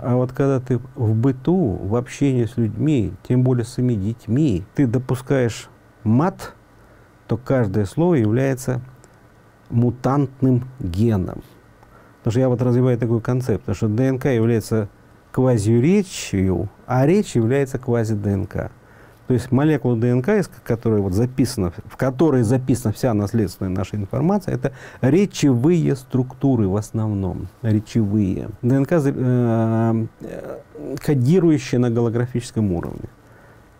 А вот когда ты в быту, в общении с людьми, тем более с своими детьми, ты допускаешь мат, то каждое слово является мутантным геном. Потому что я вот развиваю такой концепт, потому что ДНК является квазиречью, а речь является квази-ДНК. То есть молекула ДНК, которая вот записана, в которой записана вся наследственная наша информация, это речевые структуры в основном, речевые. ДНК, э, кодирующая на голографическом уровне.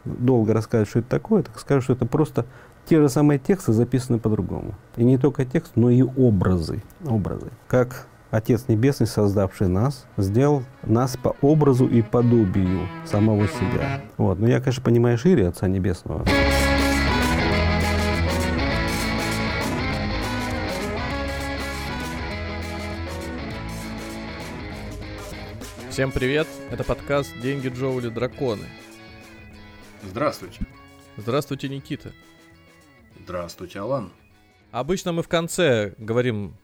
Долго рассказывать, что это такое, так скажу, что это просто те же самые тексты записаны по-другому. И не только текст, но и образы. образы. Как Отец Небесный, создавший нас, сделал нас по образу и подобию самого себя. Вот. Но я, конечно, понимаю шире Отца Небесного. Всем привет! Это подкаст «Деньги, Джоули, драконы». Здравствуйте. Здравствуйте, Никита. Здравствуйте, Алан. Обычно мы в конце говорим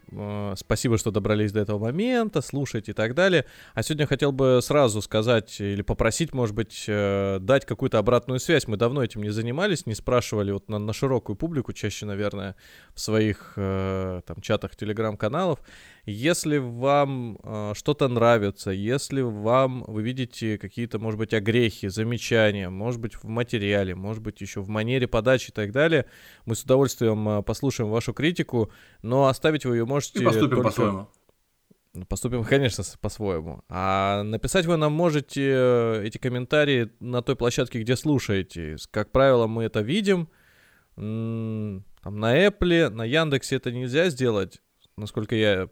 спасибо, что добрались до этого момента, слушайте и так далее. А сегодня хотел бы сразу сказать или попросить, может быть, э, дать какую-то обратную связь. Мы давно этим не занимались, не спрашивали вот на, на широкую публику, чаще, наверное, в своих э, там чатах, телеграм-каналов. Если вам э, что-то нравится, если вам вы видите какие-то, может быть, огрехи, замечания, может быть, в материале, может быть, еще в манере подачи и так далее, мы с удовольствием э, послушаем вашу критику, но оставить вы ее можете... И поступим только... по-своему. Ну, поступим, конечно, по-своему. А написать вы нам можете э, эти комментарии на той площадке, где слушаете. Как правило, мы это видим. Там на Apple, на Яндексе это нельзя сделать насколько я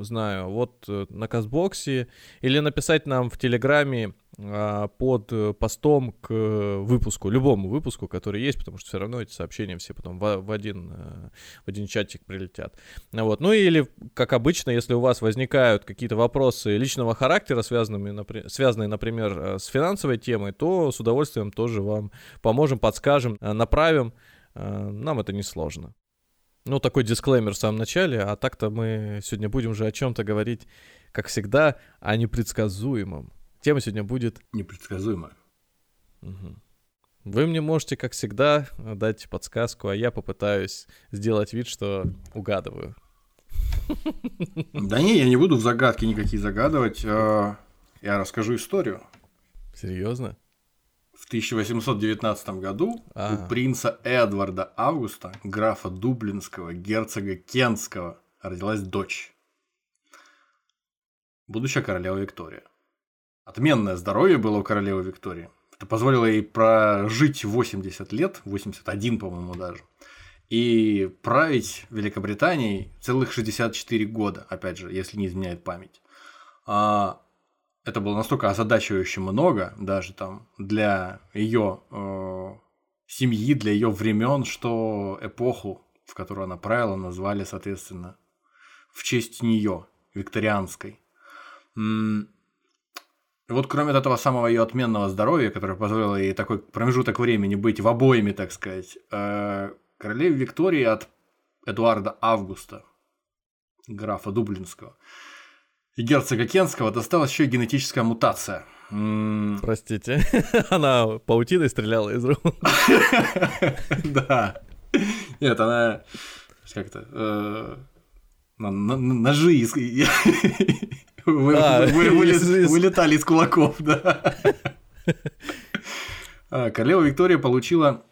знаю, вот э, на Казбоксе, или написать нам в Телеграме а, под э, постом к выпуску, любому выпуску, который есть, потому что все равно эти сообщения все потом в, один, э, в один чатик прилетят. Вот. Ну или, как обычно, если у вас возникают какие-то вопросы личного характера, связанные, связанные, например, с финансовой темой, то с удовольствием тоже вам поможем, подскажем, направим. Нам это не сложно. Ну, такой дисклеймер в самом начале, а так-то мы сегодня будем уже о чем-то говорить, как всегда, о непредсказуемом. Тема сегодня будет... Непредсказуемая. Угу. Вы мне можете, как всегда, дать подсказку, а я попытаюсь сделать вид, что угадываю. Да не, я не буду в загадки никакие загадывать. А, я расскажу историю. Серьезно? В 1819 году а. у принца Эдварда Августа, графа Дублинского, герцога Кентского, родилась дочь. Будущая королева Виктория. Отменное здоровье было у королевы Виктории. Это позволило ей прожить 80 лет, 81, по-моему, даже. И править Великобританией целых 64 года, опять же, если не изменяет память. А это было настолько озадачивающе много, даже там для ее э, семьи, для ее времен, что эпоху, в которую она правила, назвали, соответственно, в честь нее, викторианской. И вот кроме этого самого ее отменного здоровья, которое позволило ей такой промежуток времени быть в обоими, так сказать, э, королеве Виктории от Эдуарда Августа, графа Дублинского, и герцога Кенского досталась еще и генетическая мутация. Простите, она паутиной стреляла из рук. Да. Нет, она как-то э, ножи из... Вылетали из кулаков, да. А, королева Виктория получила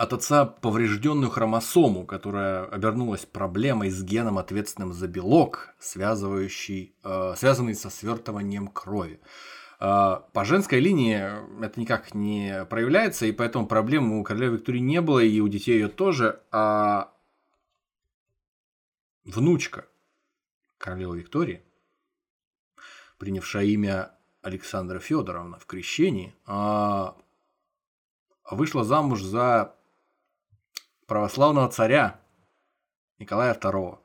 от отца поврежденную хромосому, которая обернулась проблемой с геном, ответственным за белок, связывающий, э, связанный со свертыванием крови. Э, по женской линии это никак не проявляется, и поэтому проблем у королевы Виктории не было, и у детей ее тоже. А внучка королевы Виктории, принявшая имя Александра Федоровна в крещении, а, вышла замуж за православного царя Николая II.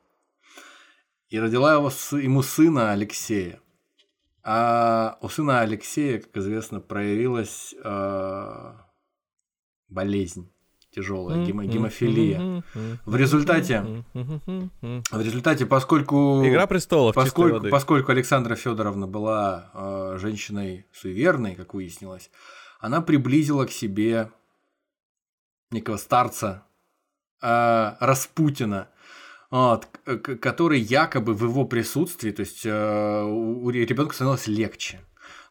И родила его, ему сына Алексея. А у сына Алексея, как известно, проявилась э, болезнь тяжелая гемофилия. В результате, в результате, поскольку Игра престолов, поскольку, поскольку Александра Федоровна была э, женщиной суеверной, как выяснилось, она приблизила к себе некого старца Распутина, вот, который якобы в его присутствии, то есть э, у ребенка становилось легче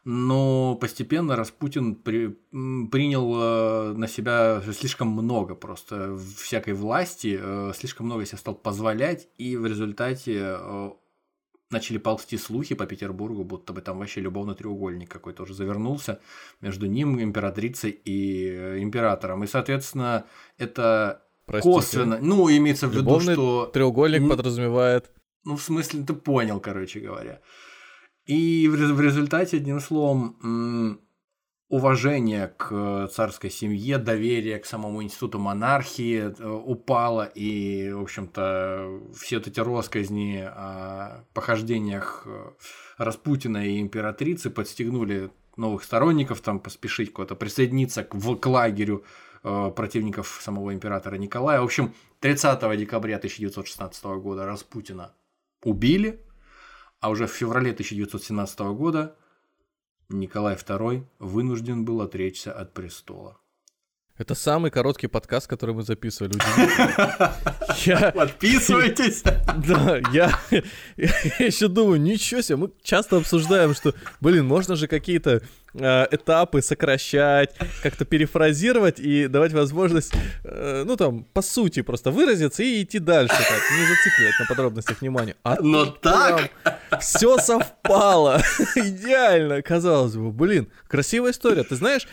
но постепенно Распутин при, принял э, на себя слишком много просто всякой власти, э, слишком много себе стал позволять, и в результате э, начали ползти слухи по Петербургу, будто бы там вообще любовный треугольник какой-то уже завернулся между ним, императрицей и императором. И, соответственно, это Простите. косвенно, ну, имеется в виду, Любовный что... треугольник подразумевает... Ну, в смысле, ты понял, короче говоря. И в результате, одним словом, уважение к царской семье, доверие к самому институту монархии э, упало, и, в общем-то, все вот эти росказни о похождениях э, Распутина и императрицы подстегнули новых сторонников там поспешить куда-то присоединиться к, в, к лагерю противников самого императора Николая. В общем, 30 декабря 1916 года Распутина убили, а уже в феврале 1917 года Николай II вынужден был отречься от престола. Это самый короткий подкаст, который мы записывали. Подписывайтесь! Да, я еще думаю, ничего себе, мы часто обсуждаем, что, блин, можно же какие-то э, этапы сокращать, как-то перефразировать и давать возможность, э, ну там, по сути просто выразиться и идти дальше, так, не зацикливать на подробностях внимания. А Но так! Все совпало, идеально, казалось бы, блин, красивая история, ты знаешь,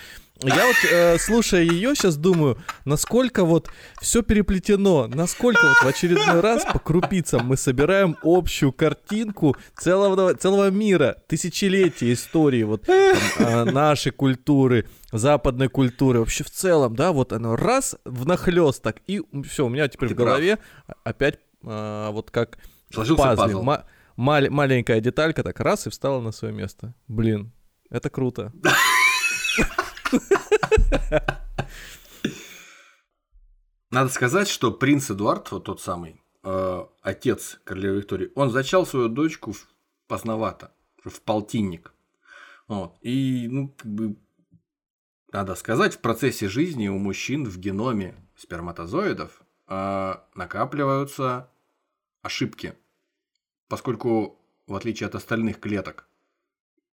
я вот, э, слушая ее, сейчас думаю, насколько вот все переплетено, насколько вот в очередной раз по крупицам мы собираем общую картинку целого, целого мира, тысячелетия истории вот там, э, нашей культуры, западной культуры, вообще в целом, да, вот оно раз в нахлест так, и все, у меня теперь Ты в голове прав. опять э, вот как Сложился пазл. пазл. Ма- мал- маленькая деталька так раз и встала на свое место. Блин, это круто. Надо сказать, что принц Эдуард, вот тот самый, э, отец королевы Виктории, он зачал свою дочку поздновато, в полтинник. Вот. И, ну, как бы, надо сказать, в процессе жизни у мужчин в геноме сперматозоидов э, накапливаются ошибки, поскольку, в отличие от остальных клеток,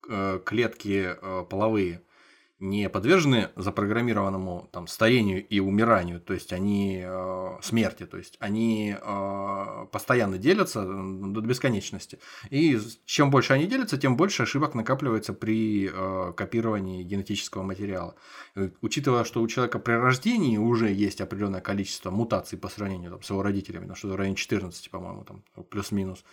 э, клетки э, половые не подвержены запрограммированному там, старению и умиранию, то есть они э, смерти, то есть они э, постоянно делятся до бесконечности. И чем больше они делятся, тем больше ошибок накапливается при э, копировании генетического материала. И, учитывая, что у человека при рождении уже есть определенное количество мутаций по сравнению там, с его родителями, на что в районе 14, по-моему, там плюс-минус.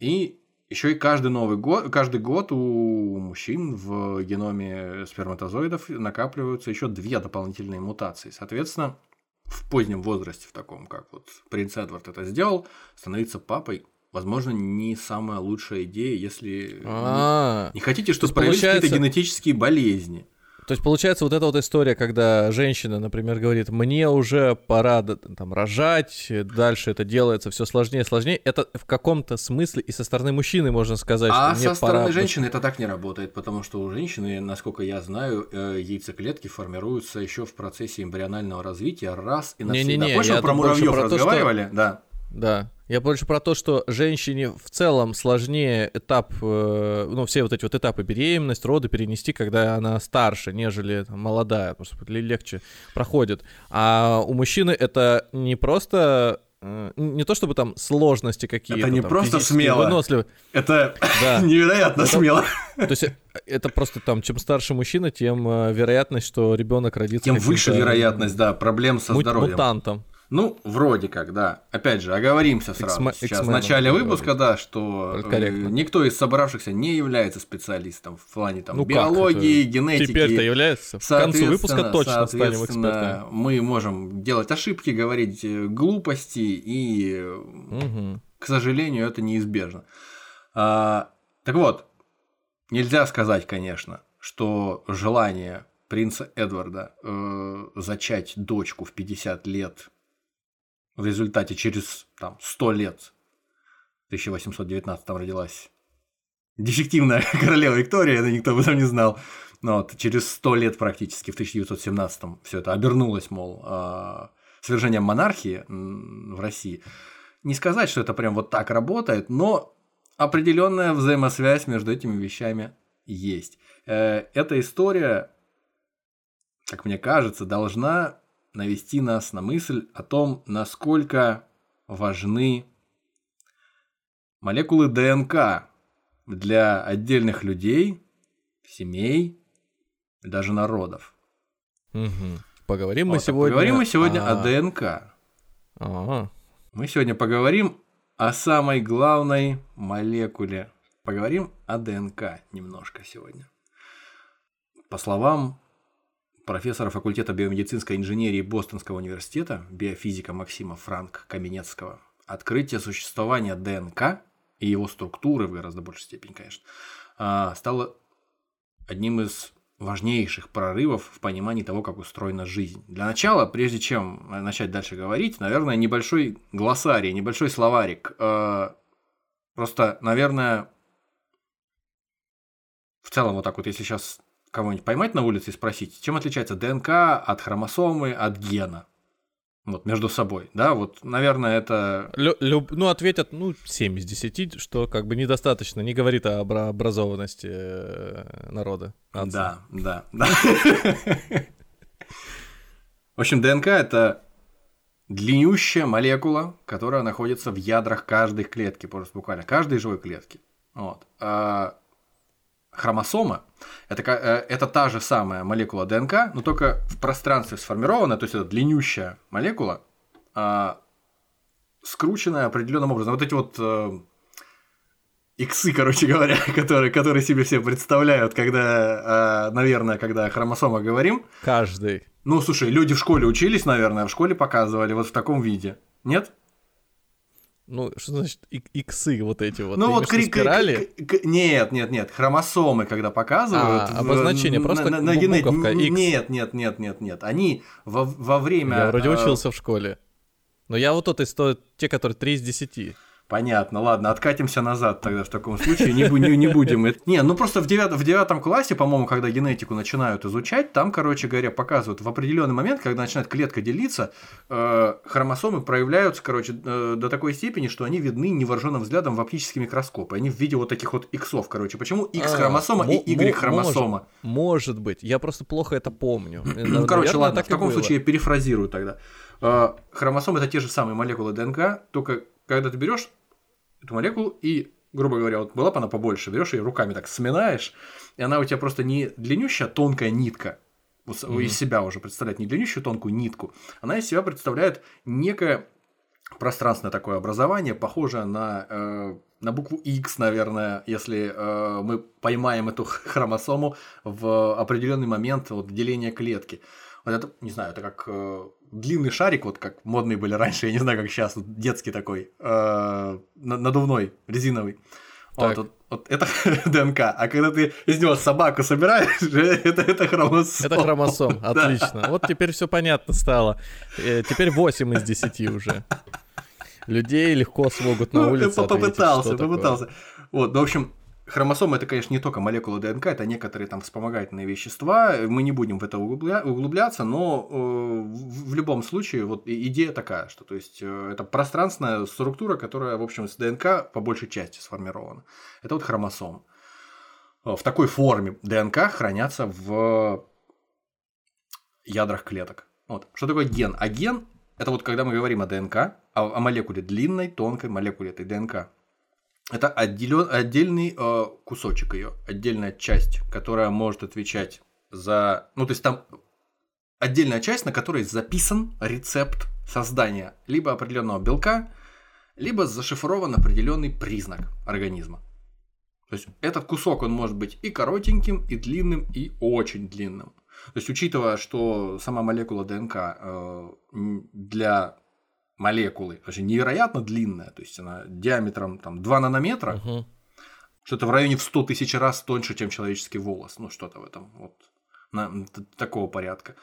И еще и каждый новый год, каждый год у мужчин в геноме сперматозоидов накапливаются еще две дополнительные мутации. Соответственно, в позднем возрасте, в таком, как вот принц Эдвард это сделал, становиться папой возможно, не самая лучшая идея, если А-а-а. не хотите, чтобы появились получается... какие-то генетические болезни. То есть получается вот эта вот история, когда женщина, например, говорит, мне уже пора там рожать, дальше это делается все сложнее и сложнее, это в каком-то смысле и со стороны мужчины можно сказать, а что со стороны женщины это так не работает, потому что у женщины, насколько я знаю, э, яйцеклетки формируются еще в процессе эмбрионального развития раз и навсегда. Не-не-не, Помнишь, мы про муравьев разговаривали? То, что... Да. Да. Я больше про то, что женщине в целом сложнее этап, э, ну, все вот эти вот этапы беременность, роды перенести, когда она старше, нежели там, молодая, просто легче проходит. А у мужчины это не просто э, не то чтобы там сложности какие-то. Это не там, просто смело. Выносливы. Это да. невероятно это, смело. То есть э, это просто там, чем старше мужчина, тем вероятность, что ребенок родится. Тем выше вероятность, да, проблем со здоровьем. Мутантом. Ну, вроде как, да. Опять же, оговоримся сразу X- сейчас в начале выпуска, да, что э, никто из собравшихся не является специалистом в плане там, ну биологии, генетики. Теперь-то является. К концу выпуска точно станем экспертами. Мы можем делать ошибки, говорить э, глупости, и, угу. к сожалению, это неизбежно. А, так вот, нельзя сказать, конечно, что желание принца Эдварда э, зачать дочку в 50 лет, в результате через там, 100 лет, в 1819 родилась дефективная королева Виктория, это никто об этом не знал. Но вот через 100 лет практически, в 1917 все это обернулось, мол, э, свержением монархии в России. Не сказать, что это прям вот так работает, но определенная взаимосвязь между этими вещами есть. Э, эта история, как мне кажется, должна навести нас на мысль о том, насколько важны молекулы ДНК для отдельных людей, семей, даже народов. Угу. Поговорим вот, мы сегодня. Поговорим мы сегодня о, о ДНК. А-а. Мы сегодня поговорим о самой главной молекуле. Поговорим о ДНК немножко сегодня. По словам профессора факультета биомедицинской инженерии Бостонского университета, биофизика Максима Франк Каменецкого, открытие существования ДНК и его структуры в гораздо большей степени, конечно, а, стало одним из важнейших прорывов в понимании того, как устроена жизнь. Для начала, прежде чем начать дальше говорить, наверное, небольшой глоссарий, небольшой словарик. Э, просто, наверное, в целом вот так вот, если сейчас кого-нибудь поймать на улице и спросить, чем отличается ДНК от хромосомы, от гена? Вот, между собой, да, вот, наверное, это... Лю- люб- ну, ответят, ну, 7 из 10, что как бы недостаточно, не говорит о образованности э, народа. Нации. Да, да, да. В общем, ДНК — это длиннющая молекула, которая находится в ядрах каждой клетки, просто буквально каждой живой клетки. Вот. А хромосома это, э, это та же самая молекула ДНК, но только в пространстве сформирована, то есть это длиннющая молекула, а, скрученная определенным образом. Вот эти вот э, иксы, короче говоря, которые, которые себе все представляют, когда, э, наверное, когда о хромосомах говорим. Каждый. Ну, слушай, люди в школе учились, наверное, в школе показывали вот в таком виде. Нет? Ну, что значит иксы вот эти вот? Ну, вот крик, спирали? Нет, нет, нет. Хромосомы, когда показывают. А, обозначение, просто на, на буковка X. Нет, нет, нет, нет, нет. Они во, во время... Я вроде э, учился в школе. Но я вот тот из те, которые 3 из 10. Понятно, ладно, откатимся назад тогда в таком случае, не, не, не будем. Не, ну просто в девятом, в девятом классе, по-моему, когда генетику начинают изучать, там, короче говоря, показывают в определенный момент, когда начинает клетка делиться, э, хромосомы проявляются, короче, э, до такой степени, что они видны невооруженным взглядом в оптический микроскоп. Они в виде вот таких вот иксов, короче. Почему X-хромосома а, и Y-хромосома? Может, может быть, я просто плохо это помню. Ну, короче, ладно, в таком случае я перефразирую тогда. Э, хромосомы это те же самые молекулы ДНК, только когда ты берешь эту молекулу и, грубо говоря, вот была бы она побольше, берешь ее руками так сминаешь, и она у тебя просто не длиннющая тонкая нитка, вот mm-hmm. из себя уже представляет не длиннющую тонкую нитку, она из себя представляет некое пространственное такое образование, похожее на, э, на букву X, наверное, если э, мы поймаем эту хромосому в определенный момент вот, деления клетки. Вот это, не знаю, это как э, длинный шарик, вот как модные были раньше, я не знаю, как сейчас, вот детский такой, э, надувной, резиновый. Вот, вот, вот это ДНК. А когда ты из него собаку собираешь, это, это хромосом. Это хромосом, отлично. Вот теперь все понятно стало. Э, теперь 8 из 10 уже. Людей легко смогут на ну, улице ну, Попытался, попытался. Вот, ну, в общем, Хромосомы это, конечно, не только молекулы ДНК, это некоторые там вспомогательные вещества. Мы не будем в это углубля... углубляться, но э, в, любом случае вот идея такая, что то есть э, это пространственная структура, которая, в общем, с ДНК по большей части сформирована. Это вот хромосом. В такой форме ДНК хранятся в ядрах клеток. Вот. Что такое ген? А ген это вот когда мы говорим о ДНК, о, о молекуле длинной, тонкой молекуле этой ДНК. Это отделен, отдельный э, кусочек ее, отдельная часть, которая может отвечать за... Ну, то есть там отдельная часть, на которой записан рецепт создания либо определенного белка, либо зашифрован определенный признак организма. То есть этот кусок, он может быть и коротеньким, и длинным, и очень длинным. То есть, учитывая, что сама молекула ДНК э, для молекулы, вообще невероятно длинная, то есть она диаметром там 2 нанометра, угу. что-то в районе в 100 тысяч раз тоньше, чем человеческий волос, ну что-то в этом вот. такого порядка.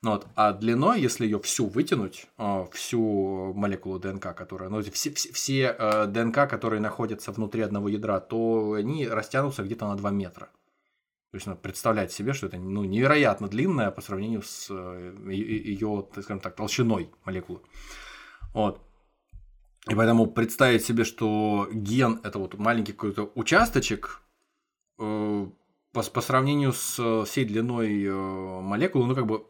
Вот. А длиной, если ее всю вытянуть, э, всю молекулу ДНК, которая, ну, все, все, все э, ДНК, которые находятся внутри одного ядра, то они растянутся где-то на 2 метра. То есть надо представлять себе, что это ну, невероятно длинная по сравнению с ее, скажем так, толщиной молекулы. Вот. И поэтому представить себе, что ген это вот маленький какой-то участочек э, по, по сравнению с всей длиной э, молекулы, ну как бы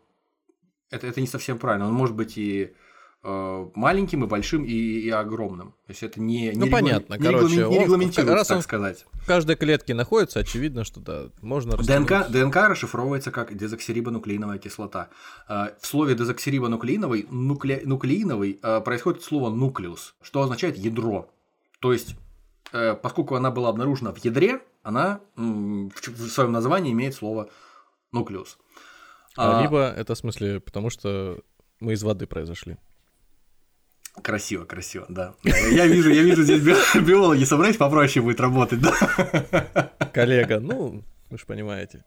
это, это не совсем правильно. Он может быть и Э, маленьким, и большим, и, и огромным. То есть это не, не, ну, понятно. не, Короче, не регламентируется, раз так сказать. В каждой клетке находится, очевидно, что да, можно ДНК, ДНК расшифровывается как дезоксирибонуклеиновая кислота. Э, в слове дезоксирибонуклеиновый нукле, нуклеиновый э, происходит слово нуклеус, что означает ядро. То есть, поскольку она была обнаружена в ядре, она в своем названии имеет слово нуклеус. А, либо это в смысле, потому что мы из воды произошли. Красиво, красиво, да. Я вижу, я вижу здесь биологи, собрались попроще будет работать, да. Коллега, ну, вы же понимаете.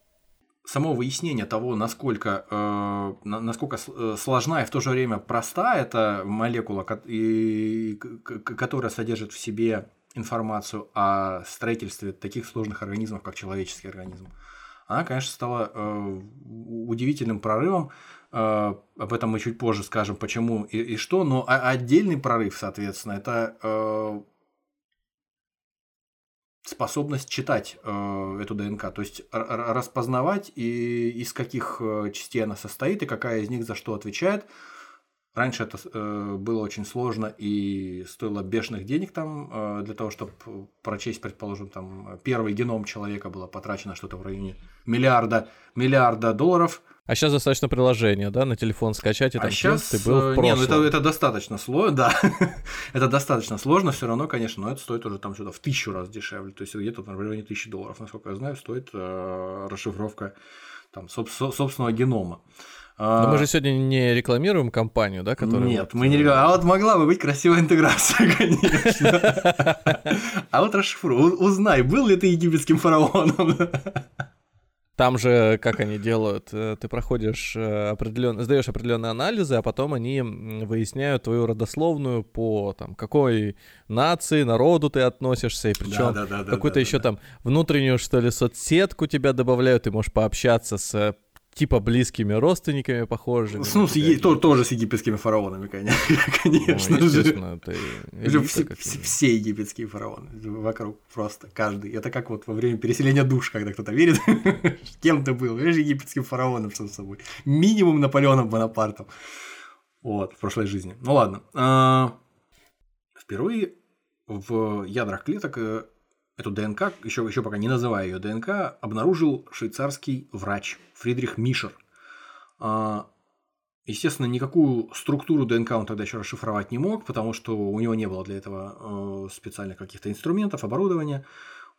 Само выяснение того, насколько, э, насколько э, сложна и в то же время проста эта молекула, и, которая содержит в себе информацию о строительстве таких сложных организмов, как человеческий организм, она, конечно, стала э, удивительным прорывом. Э, об этом мы чуть позже скажем, почему и, и что. Но отдельный прорыв, соответственно, это э, способность читать э, эту ДНК, то есть распознавать и из каких частей она состоит и какая из них за что отвечает. Раньше это было очень сложно и стоило бешеных денег там для того, чтобы прочесть, предположим, там первый геном человека было потрачено что-то в районе миллиарда, миллиарда долларов. А сейчас достаточно приложение, да, на телефон скачать и а там а сейчас, ты был в прошлом. Нет, ну это, это достаточно сложно, да, это достаточно сложно, все равно, конечно, но это стоит уже там что-то в тысячу раз дешевле, то есть где-то в районе тысячи долларов, насколько я знаю, стоит э, расшифровка там собственного генома. Но мы же сегодня не рекламируем компанию, да, которая... Нет, вот... мы не рекламируем. А вот могла бы быть красивая интеграция, конечно. А вот расшифруй, узнай, был ли ты египетским фараоном. Там же, как они делают, э, ты проходишь э, определенно, сдаешь определенные анализы, а потом они выясняют твою родословную по там какой нации, народу ты относишься, и причем да, да, да, какую-то да, еще да. там внутреннюю что ли соцсетку тебя добавляют, ты можешь пообщаться с типа близкими родственниками похожими. Ну, с, е- то, тоже с египетскими фараонами, конечно ну, же. Это элита, все, все египетские фараоны вокруг просто каждый. Это как вот во время переселения душ, когда кто-то верит, кем ты был, видишь, египетским фараоном, что с собой. Минимум Наполеоном Бонапартом. Вот, в прошлой жизни. Ну ладно. А, впервые в ядрах клеток э, эту ДНК, еще, еще пока не называя ее ДНК, обнаружил швейцарский врач Фридрих Мишер. А, естественно, никакую структуру ДНК он тогда еще расшифровать не мог, потому что у него не было для этого э, специальных каких-то инструментов, оборудования.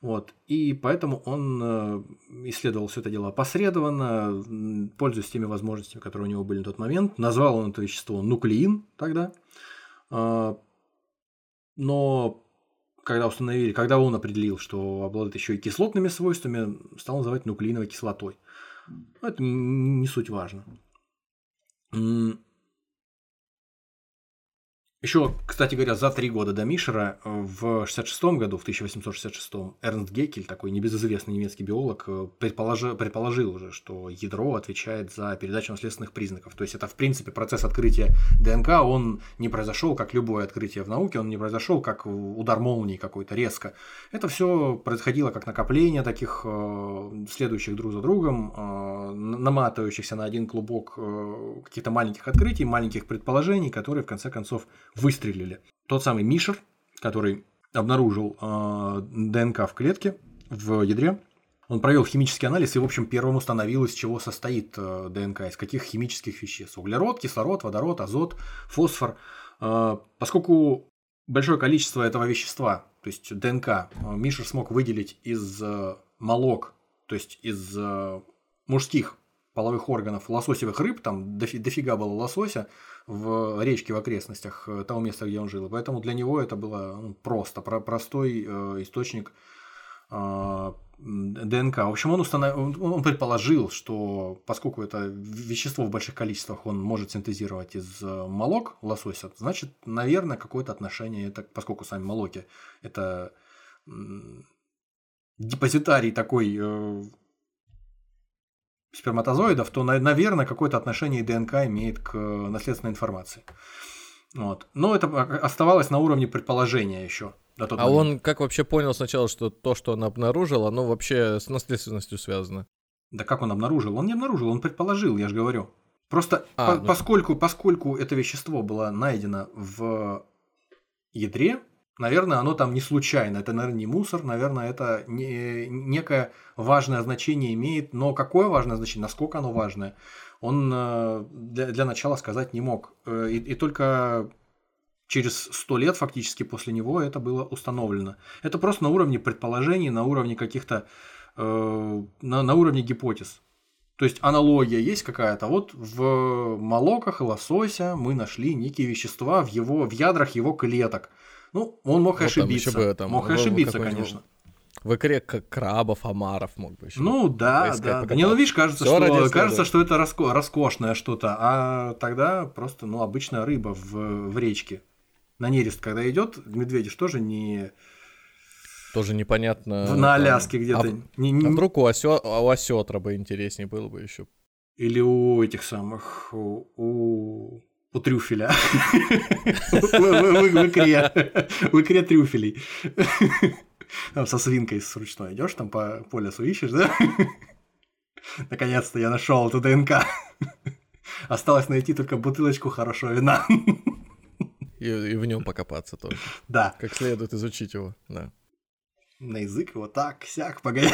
Вот. И поэтому он э, исследовал все это дело опосредованно, пользуясь теми возможностями, которые у него были на тот момент. Назвал он это вещество нуклеин тогда. А, но когда установили, когда он определил, что обладает еще и кислотными свойствами, стал называть нуклеиновой кислотой. Но это не суть важно. Еще, кстати говоря, за три года до Мишера, э, в 66 году, в 1866, Эрнст Геккель, такой небезызвестный немецкий биолог, э, предположил, предположил уже, что ядро отвечает за передачу наследственных признаков. То есть это, в принципе, процесс открытия ДНК, он не произошел, как любое открытие в науке, он не произошел, как удар молнии какой-то резко. Это все происходило как накопление таких э, следующих друг за другом, наматывающихся на один клубок каких-то маленьких открытий, маленьких предположений, которые, в конце концов, выстрелили. Тот самый Мишер, который обнаружил э, ДНК в клетке, в ядре, он провел химический анализ и, в общем, первым установил, из чего состоит э, ДНК, из каких химических веществ. Углерод, кислород, водород, азот, фосфор. Э, поскольку большое количество этого вещества, то есть ДНК, э, Мишер смог выделить из э, молок, то есть из э, мужских половых органов лососевых рыб, там дофига было лосося, в речке в окрестностях э, того места, где он жил. поэтому для него это было ну, просто про простой э, источник э, ДНК. В общем, он, установ... он предположил, что поскольку это вещество в больших количествах он может синтезировать из э, молок лосося, значит, наверное, какое-то отношение, это, поскольку сами молоки – это депозитарий такой э, сперматозоидов, то, наверное, какое-то отношение ДНК имеет к наследственной информации. Вот. Но это оставалось на уровне предположения еще. а момент. он как вообще понял сначала, что то, что он обнаружил, оно вообще с наследственностью связано? Да как он обнаружил? Он не обнаружил, он предположил, я же говорю. Просто а, по- ну... поскольку, поскольку это вещество было найдено в ядре, наверное, оно там не случайно. Это, наверное, не мусор, наверное, это не, некое важное значение имеет. Но какое важное значение, насколько оно важное, он э, для, для начала сказать не мог. Э, и, и только через сто лет фактически после него это было установлено. Это просто на уровне предположений, на уровне каких-то, э, на, на уровне гипотез. То есть аналогия есть какая-то. Вот в молоках и лосося мы нашли некие вещества в его в ядрах его клеток. Ну, он мог вот ошибиться. Там бы, там, мог ошибиться, конечно. В икре крабов, омаров мог бы еще. Ну да, да. Не, ну видишь, кажется, что, кажется, что это раско- роскошное что-то, а тогда просто, ну, обычная рыба в, в речке. На нерест, когда идет, медведиш тоже не... Тоже непонятно. На Аляске где-то. А, не, не... а вдруг у, осё... у осетра бы интереснее было бы еще. Или у этих самых, у, у, у трюфеля. В икре. В икре трюфелей. Там со свинкой с ручной идешь, там по полюсу ищешь, да? Наконец-то я нашел эту ДНК. Осталось найти только бутылочку хорошего вина. И, и в нем покопаться тоже. Да. Как следует изучить его, да. На язык его так, сяк, погоди.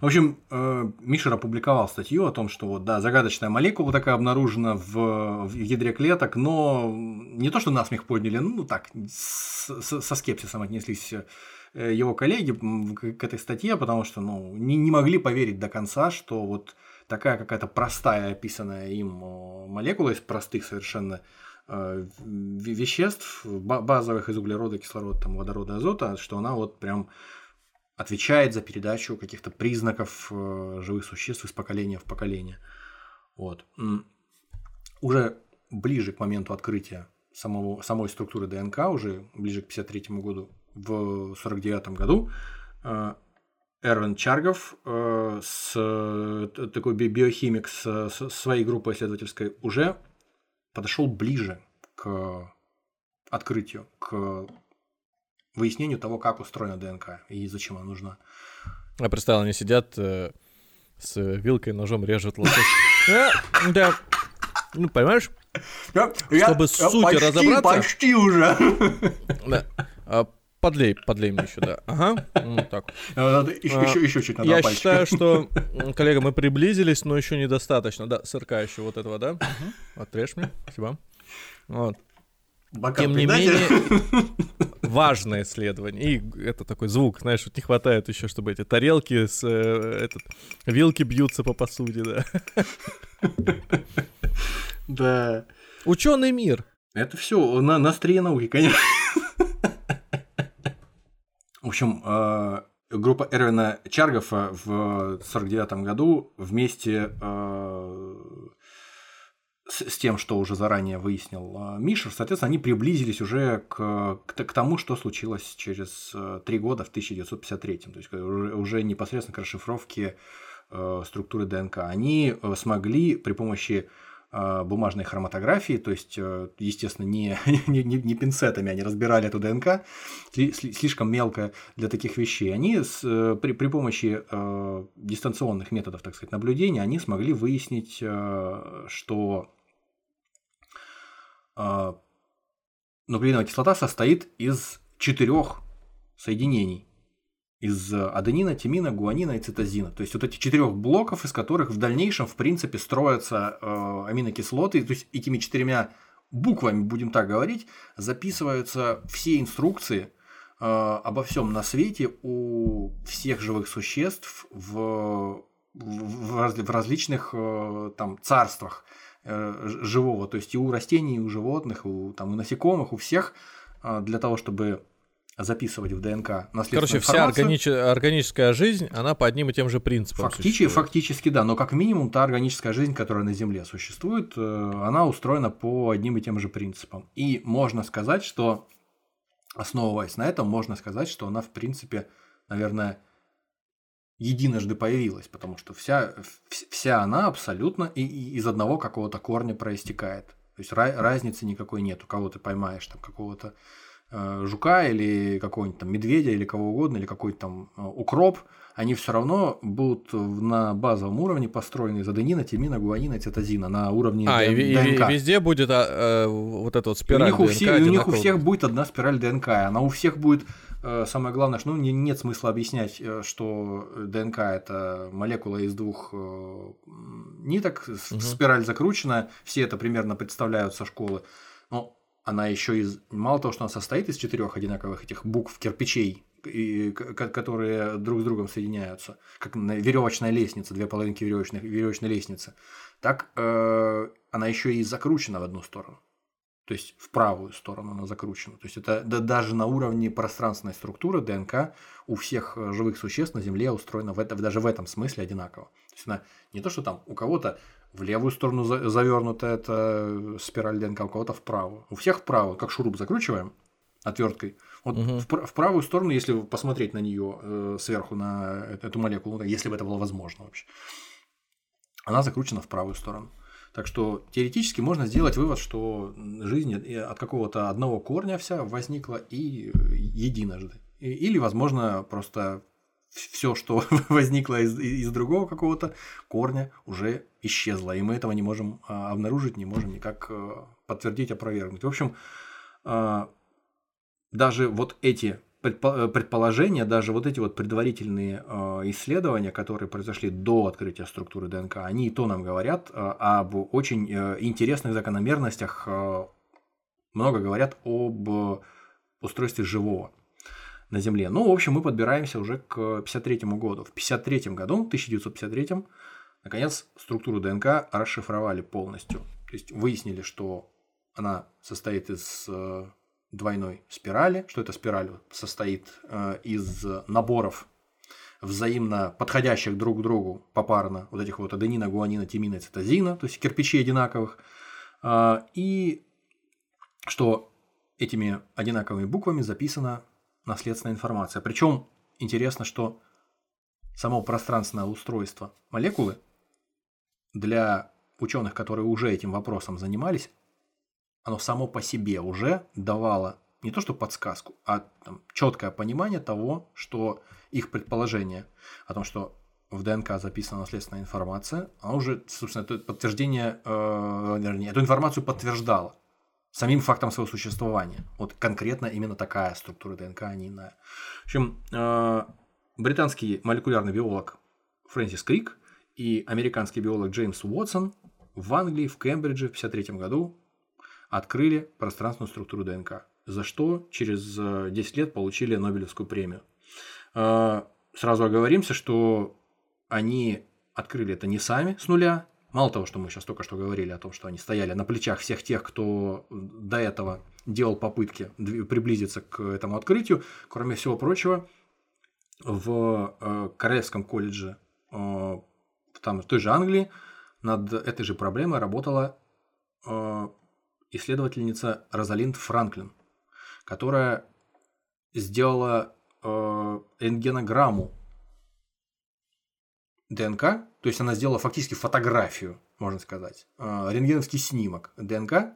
В общем, э, Мишер опубликовал статью о том, что вот, да, загадочная молекула такая обнаружена в, в ядре клеток, но не то, что насмех подняли, ну так, с, с, со скепсисом отнеслись э, его коллеги к этой статье, потому что ну, не, не могли поверить до конца, что вот такая какая-то простая описанная им молекула из простых совершенно э, веществ, базовых из углерода, кислорода, там, водорода, азота, что она вот прям отвечает за передачу каких-то признаков э, живых существ из поколения в поколение. Вот. Уже ближе к моменту открытия самого, самой структуры ДНК, уже ближе к 1953 году, в 1949 году, э, Эрвин Чаргов, э, с, такой биохимик с, с своей группой исследовательской, уже подошел ближе к открытию, к выяснению того, как устроена ДНК и зачем она нужна. Я представил, они сидят э, с вилкой, ножом режут лосось. Да, ну, понимаешь? Чтобы суть разобраться... Почти уже. Да. А, подлей, подлей мне еще, да. Ага, ну так. Еще, еще, еще чуть надо Я считаю, что, коллега, мы приблизились, но еще недостаточно. Да, сырка еще вот этого, да? Отрежь мне, спасибо. Вот. Бокал Тем не менее, важное исследование. И это такой звук, знаешь, вот не хватает еще, чтобы эти тарелки с э, этот, вилки бьются по посуде, да. Да. Ученый мир. Это все на, на острие науки, конечно. В общем, э, группа Эрвина Чаргофа в 49 году вместе э, с, тем, что уже заранее выяснил э, Мишер, соответственно, они приблизились уже к, к, к тому, что случилось через э, три года в 1953, то есть уже, уже непосредственно к расшифровке э, структуры ДНК. Они э, смогли при помощи э, бумажной хроматографии, то есть, э, естественно, не, не, не, не пинцетами они разбирали эту ДНК, слишком мелкая для таких вещей. Они с, э, при, при помощи э, дистанционных методов, так сказать, наблюдения, они смогли выяснить, э, что нуклеиновая кислота состоит из четырех соединений. Из аденина, тимина, гуанина и цитозина. То есть вот эти четырех блоков, из которых в дальнейшем, в принципе, строятся э, аминокислоты. То есть этими четырьмя буквами, будем так говорить, записываются все инструкции э, обо всем на свете у всех живых существ в, в, в различных э, там царствах Э, живого, то есть и у растений, и у животных, у, там, у насекомых, у всех, а, для того, чтобы записывать в ДНК наследственную Короче, вся органич... органическая жизнь, она по одним и тем же принципам Фактически, фактически, да, но как минимум та органическая жизнь, которая на Земле существует, э, она устроена по одним и тем же принципам. И можно сказать, что, основываясь на этом, можно сказать, что она, в принципе, наверное, единожды появилась, потому что вся, вся она абсолютно и, и из одного какого-то корня проистекает. То есть разницы никакой нет. У кого ты поймаешь там какого-то жука или какого-нибудь там медведя или кого угодно, или какой-то там э, укроп, они все равно будут на базовом уровне построены из аденина, тимина, гуанина, цитозина на уровне а, ДНК. И, и везде будет а, а, вот эта вот спираль и у них, у, всех, у них у всех будет одна спираль ДНК, она у всех будет самое главное, что ну, не, нет смысла объяснять, что ДНК это молекула из двух ниток, угу. спираль закручена, все это примерно представляют со школы. Но она еще из мало того, что она состоит из четырех одинаковых этих букв кирпичей, и, которые друг с другом соединяются, как веревочная лестница, две половинки веревочной, веревочной лестницы, так э, она еще и закручена в одну сторону. То есть в правую сторону она закручена. То есть это да, даже на уровне пространственной структуры ДНК у всех э, живых существ на Земле устроена в это, даже в этом смысле одинаково. То есть она не то, что там у кого-то в левую сторону завернута эта спираль ДНК, у кого-то в правую. У всех вправо, как шуруп закручиваем отверткой. Вот угу. в, в правую сторону, если посмотреть на нее э, сверху на эту молекулу, если бы это было возможно вообще, она закручена в правую сторону. Так что теоретически можно сделать вывод, что жизнь от какого-то одного корня вся возникла и единожды. Или, возможно, просто все, что возникло из, из другого какого-то корня, уже исчезло. И мы этого не можем а, обнаружить, не можем никак а, подтвердить, опровергнуть. В общем, а, даже вот эти предположения, даже вот эти вот предварительные исследования, которые произошли до открытия структуры ДНК, они и то нам говорят об очень интересных закономерностях, много говорят об устройстве живого на Земле. Ну, в общем, мы подбираемся уже к 53 году. В 53 году, 1953, наконец, структуру ДНК расшифровали полностью. То есть выяснили, что она состоит из э, двойной спирали, что эта спираль состоит э, из наборов взаимно подходящих друг к другу попарно вот этих вот аденина, гуанина, тимина, цитозина, то есть кирпичей одинаковых, э, и что этими одинаковыми буквами записана наследственная информация. Причем интересно, что само пространственное устройство молекулы для ученых, которые уже этим вопросом занимались, оно само по себе уже давало не то что подсказку, а там, четкое понимание того, что их предположение о том, что в ДНК записана наследственная информация, она уже, собственно, это подтверждение, э, вернее, эту информацию подтверждала самим фактом своего существования. Вот конкретно именно такая структура ДНК, а не иная. В общем, э, британский молекулярный биолог Фрэнсис Крик и американский биолог Джеймс Уотсон в Англии, в Кембридже в 1953 году открыли пространственную структуру ДНК, за что через 10 э, лет получили Нобелевскую премию. Э, сразу оговоримся, что они открыли это не сами с нуля, Мало того, что мы сейчас только что говорили о том, что они стояли на плечах всех тех, кто до этого делал попытки приблизиться к этому открытию, кроме всего прочего, в э, Королевском колледже э, там, в той же Англии над этой же проблемой работала э, исследовательница Розалинд Франклин, которая сделала рентгенограмму ДНК, то есть она сделала фактически фотографию, можно сказать, а, рентгеновский снимок ДНК.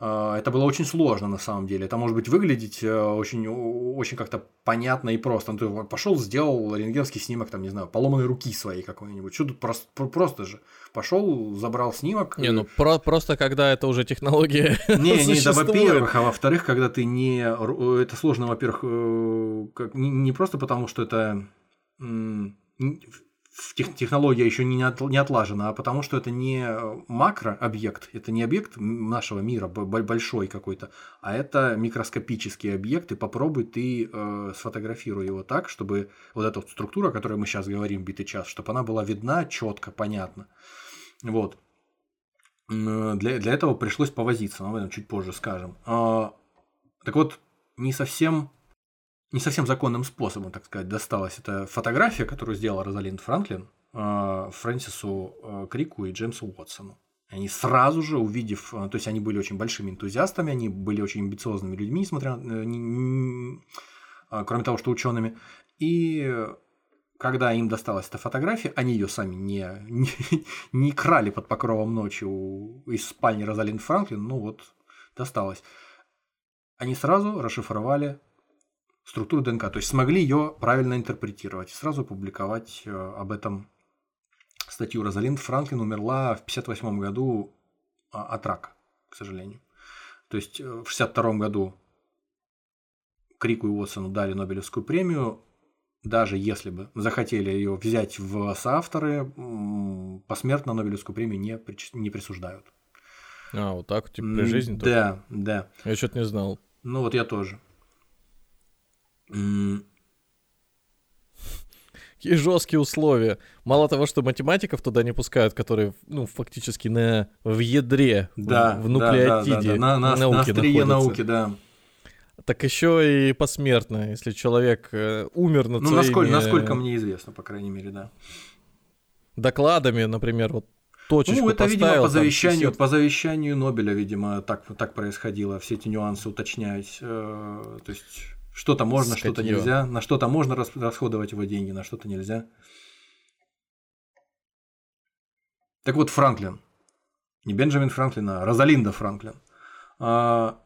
А, это было очень сложно на самом деле. Это может быть выглядеть э, очень, очень как-то понятно и просто. Ну, ты пошел, сделал рентгеновский снимок, там, не знаю, поломанной руки своей какой-нибудь. Что тут просто, просто же. Пошел, забрал снимок. Не, ну про просто когда это уже технология. Не, не, да, во-первых, а во-вторых, когда ты не. Это сложно, во-первых, э, как, не, не просто потому, что это технология еще не, не отлажена, а потому что это не макрообъект, это не объект нашего мира большой какой-то, а это микроскопический объект, и попробуй ты э, сфотографируй его так, чтобы вот эта вот структура, о которой мы сейчас говорим битый час, чтобы она была видна четко, понятно. Вот. Для, для этого пришлось повозиться, но об этом чуть позже скажем. А, так вот, не совсем не совсем законным способом, так сказать, досталась эта фотография, которую сделала Розалинд Франклин э, Фрэнсису э, Крику и Джеймсу Уотсону. Они сразу же, увидев, э, то есть они были очень большими энтузиастами, они были очень амбициозными людьми, несмотря на, кроме того, что учеными. И когда им досталась эта фотография, они ее сами не, не, не крали под покровом ночи у, из спальни Розалинд Франклин, ну вот досталось. Они сразу расшифровали структуру ДНК, то есть смогли ее правильно интерпретировать, сразу опубликовать э, об этом статью. Розалинд Франклин умерла в 1958 году а, от рака, к сожалению. То есть э, в 1962 году Крику и Уотсону дали Нобелевскую премию, даже если бы захотели ее взять в соавторы, посмертно Нобелевскую премию не, не присуждают. А, вот так, типа при жизни? Да, только? да. Я что-то не знал. Ну вот я тоже. Какие жесткие условия. Мало того, что математиков туда не пускают, которые, ну, фактически на, в ядре, да, в, в нуклеотиде да, да, да, да. На, на, науки на острие науки, да. Так еще и посмертно, если человек э, умер над ну, своими... насколько, насколько мне известно, по крайней мере, да. Докладами, например, вот точечку Ну, это, поставил, видимо, по завещанию, по завещанию Нобеля, видимо, так, так происходило. Все эти нюансы уточнять. Э, то есть что-то можно, что-то нельзя. На что-то можно расходовать его деньги, на что-то нельзя. Так вот, Франклин. Не Бенджамин Франклин, а Розалинда Франклин. А,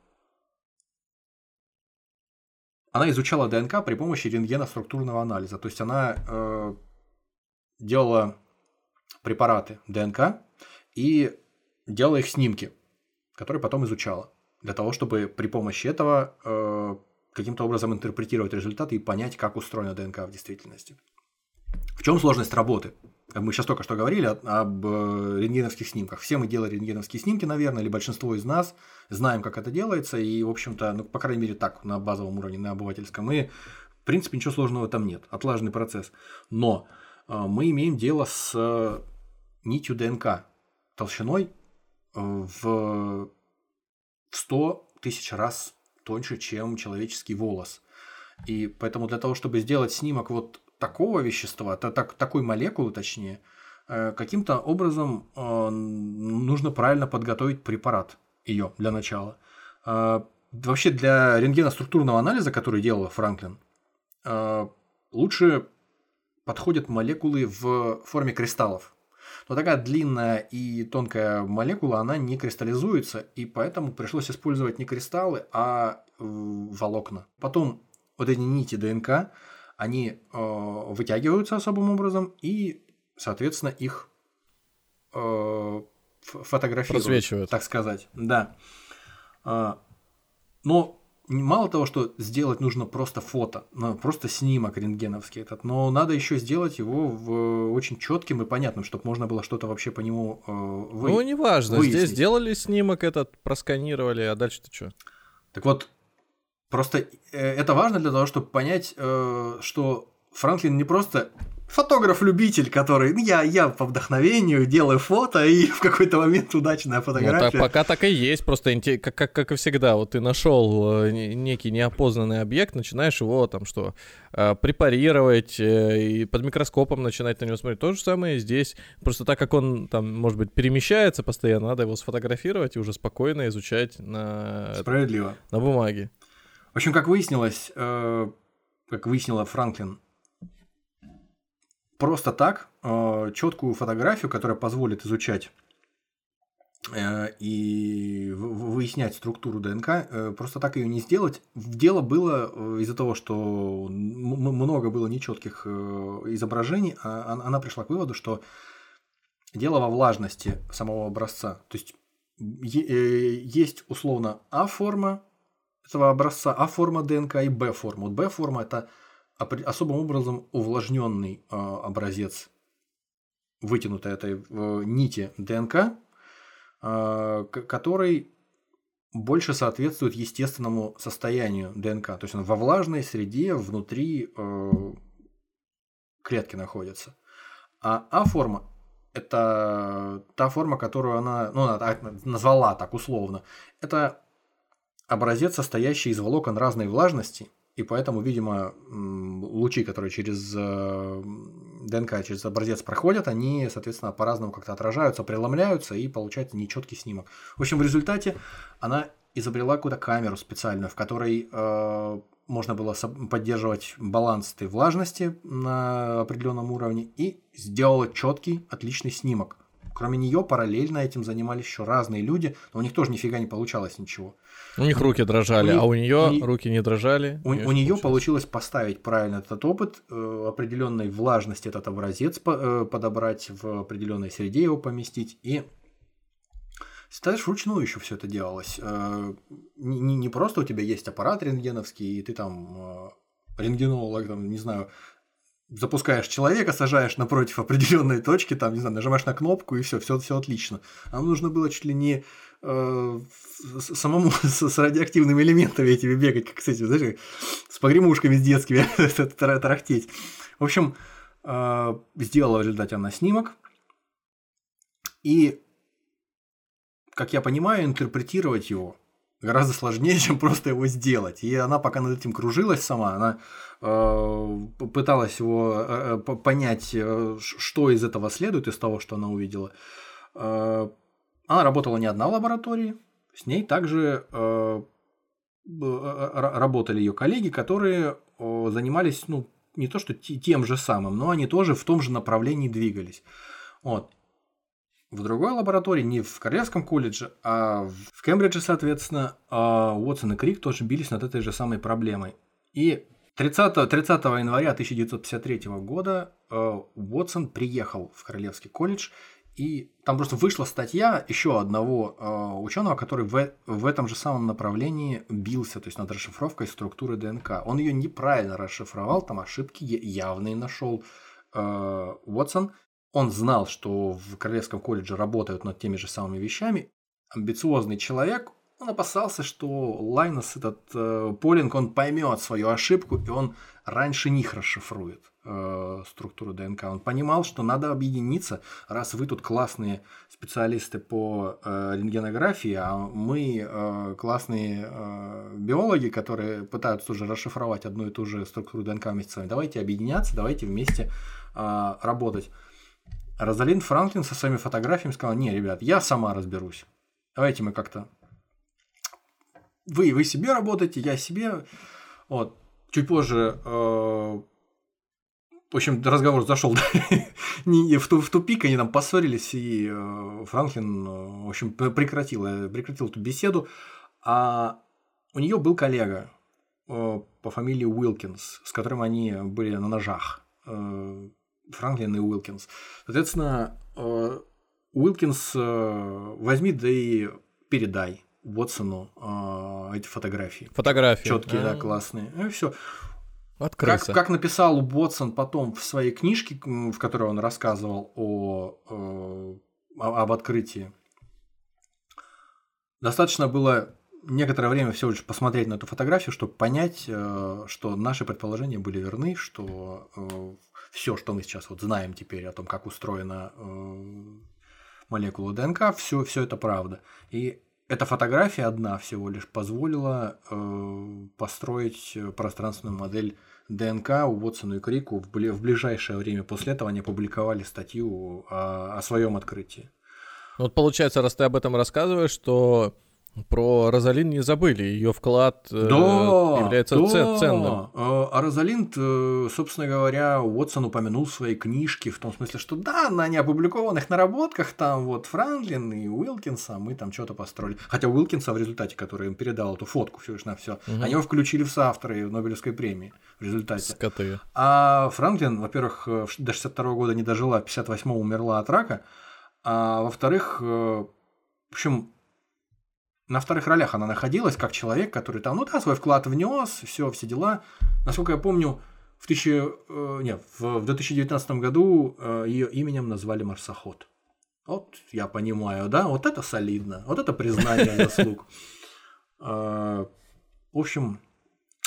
она изучала ДНК при помощи рентгена-структурного анализа. То есть она э, делала препараты ДНК и делала их снимки, которые потом изучала. Для того, чтобы при помощи этого э, каким-то образом интерпретировать результаты и понять, как устроена ДНК в действительности. В чем сложность работы? Мы сейчас только что говорили об э, рентгеновских снимках. Все мы делали рентгеновские снимки, наверное, или большинство из нас знаем, как это делается, и, в общем-то, ну, по крайней мере, так, на базовом уровне, на обывательском, и, в принципе, ничего сложного там нет, отлаженный процесс. Но э, мы имеем дело с э, нитью ДНК толщиной в 100 тысяч раз тоньше, чем человеческий волос. И поэтому для того, чтобы сделать снимок вот такого вещества, так, такой молекулы точнее, э, каким-то образом э, нужно правильно подготовить препарат ее для начала. Э, вообще для рентгеноструктурного анализа, который делала Франклин, лучше подходят молекулы в форме кристаллов. Но такая длинная и тонкая молекула, она не кристаллизуется, и поэтому пришлось использовать не кристаллы, а э, волокна. Потом вот эти нити ДНК, они э, вытягиваются особым образом, и, соответственно, их э, фотографируют, так сказать. Да. Э, но мало того, что сделать нужно просто фото, ну, просто снимок рентгеновский этот, но надо еще сделать его в очень четким и понятным, чтобы можно было что-то вообще по нему э, вы... Ну, неважно, выяснить. здесь сделали снимок этот, просканировали, а дальше-то что? Так вот, просто э, это важно для того, чтобы понять, э, что Франклин не просто фотограф-любитель, который, ну, я, я по вдохновению делаю фото, и в какой-то момент удачная фотография. Ну, так, пока так и есть, просто как, как, как и всегда, вот ты нашел э, некий неопознанный объект, начинаешь его там что, э, препарировать э, и под микроскопом начинать на него смотреть. То же самое здесь. Просто так как он там, может быть, перемещается постоянно, надо его сфотографировать и уже спокойно изучать на, Справедливо. на бумаге. В общем, как выяснилось, как выяснила Франклин, просто так э, четкую фотографию, которая позволит изучать э, и выяснять структуру ДНК, э, просто так ее не сделать. Дело было из-за того, что много было нечетких изображений, а она пришла к выводу, что дело во влажности самого образца. То есть есть условно А-форма этого образца, А-форма ДНК и Б-форма. Вот Б-форма это особым образом увлажненный а, образец вытянутой этой нити ДНК, а, который больше соответствует естественному состоянию ДНК. То есть он во влажной среде внутри а, клетки находится. А А-форма – это та форма, которую она, ну, она назвала так условно. Это образец, состоящий из волокон разной влажности – и поэтому, видимо, лучи, которые через э, ДНК, через образец проходят, они, соответственно, по-разному как-то отражаются, преломляются, и получается нечеткий снимок. В общем, в результате она изобрела какую-то камеру специальную, в которой э, можно было поддерживать баланс этой влажности на определенном уровне и сделала четкий, отличный снимок. Кроме нее параллельно этим занимались еще разные люди, но у них тоже нифига не получалось ничего. У них руки дрожали, у а у нее у руки не дрожали. У, у нее получилось поставить правильно этот опыт, э, определенной влажности этот образец э, подобрать, в определенной среде его поместить и Считаешь, вручную еще все это делалось. Э, не, не просто у тебя есть аппарат рентгеновский, и ты там рентгенолог, там, не знаю, запускаешь человека, сажаешь напротив определенной точки, там, не знаю, нажимаешь на кнопку, и все, все, все отлично. Нам нужно было чуть ли не э, самому с, с радиоактивными элементами этими бегать, как этими, знаешь, с погремушками с детскими тарахтеть. В общем, э, сделала в результате она снимок, и как я понимаю, интерпретировать его гораздо сложнее, чем просто его сделать. И она пока над этим кружилась сама, она э, пыталась его э, э понять, э, что из этого следует, из того, что она увидела. Э, она работала не одна в лаборатории, с ней также э, э работали ее коллеги, которые занимались, ну, не то что тем же самым, но они тоже в том же направлении двигались. Вот в другой лаборатории, не в Королевском колледже, а в Кембридже, соответственно, а Уотсон и Крик тоже бились над этой же самой проблемой. И 30, 30 января 1953 года э, Уотсон приехал в Королевский колледж, и там просто вышла статья еще одного э, ученого, который в, в этом же самом направлении бился, то есть над расшифровкой структуры ДНК. Он ее неправильно расшифровал, там ошибки явные нашел э, Уотсон, он знал, что в Королевском колледже работают над теми же самыми вещами. Амбициозный человек, он опасался, что Лайнос, этот э, Полинг, он поймет свою ошибку, и он раньше них расшифрует э, структуру ДНК. Он понимал, что надо объединиться, раз вы тут классные специалисты по э, рентгенографии, а мы э, классные э, биологи, которые пытаются тоже расшифровать одну и ту же структуру ДНК вместе с вами. Давайте объединяться, давайте вместе э, работать. Розалинд Франклин со своими фотографиями сказала, не, ребят, я сама разберусь. Давайте мы как-то... Вы, вы себе работаете, я себе. Вот. Чуть позже э, в общем, разговор зашел в тупик, они там поссорились, и э, Франклин, э, в общем, прекратил, прекратил эту беседу. А у нее был коллега по фамилии Уилкинс, с которым они были на ножах. Франклин и Уилкинс. Соответственно, э, Уилкинс э, возьми, да и передай Уотсону э, эти фотографии. Фотографии. Четкие, да, классные. И все. Как, как написал Уотсон потом в своей книжке, в которой он рассказывал о, о, об открытии, достаточно было некоторое время всего лишь посмотреть на эту фотографию, чтобы понять, что наши предположения были верны, что все, что мы сейчас вот знаем теперь о том, как устроена э, молекула ДНК, все, все это правда. И эта фотография одна всего лишь позволила э, построить пространственную модель ДНК у Уотсону и Крику в, бли- в ближайшее время. После этого они опубликовали статью о, о своем открытии. Вот получается, раз ты об этом рассказываешь, что про Розалин не забыли, ее вклад э, да, является да. ценным. А, а Розалинд, э, собственно говоря, Уотсон упомянул в своей книжке, в том смысле, что да, на неопубликованных наработках там вот Франклин и Уилкинса мы там что-то построили. Хотя Уилкинса в результате, который им передал эту фотку все лишь на все, угу. они его включили в соавторы Нобелевской премии в результате. Скоты. А Франклин, во-первых, э, до 62 года не дожила, в 58 умерла от рака, а во-вторых, в общем, на вторых ролях она находилась как человек, который там, ну да, свой вклад внес, все, все дела. Насколько я помню, в, тысячи, э, нет, в, в 2019 году э, ее именем назвали марсоход. Вот я понимаю, да, вот это солидно, вот это признание заслуг. Э, в общем,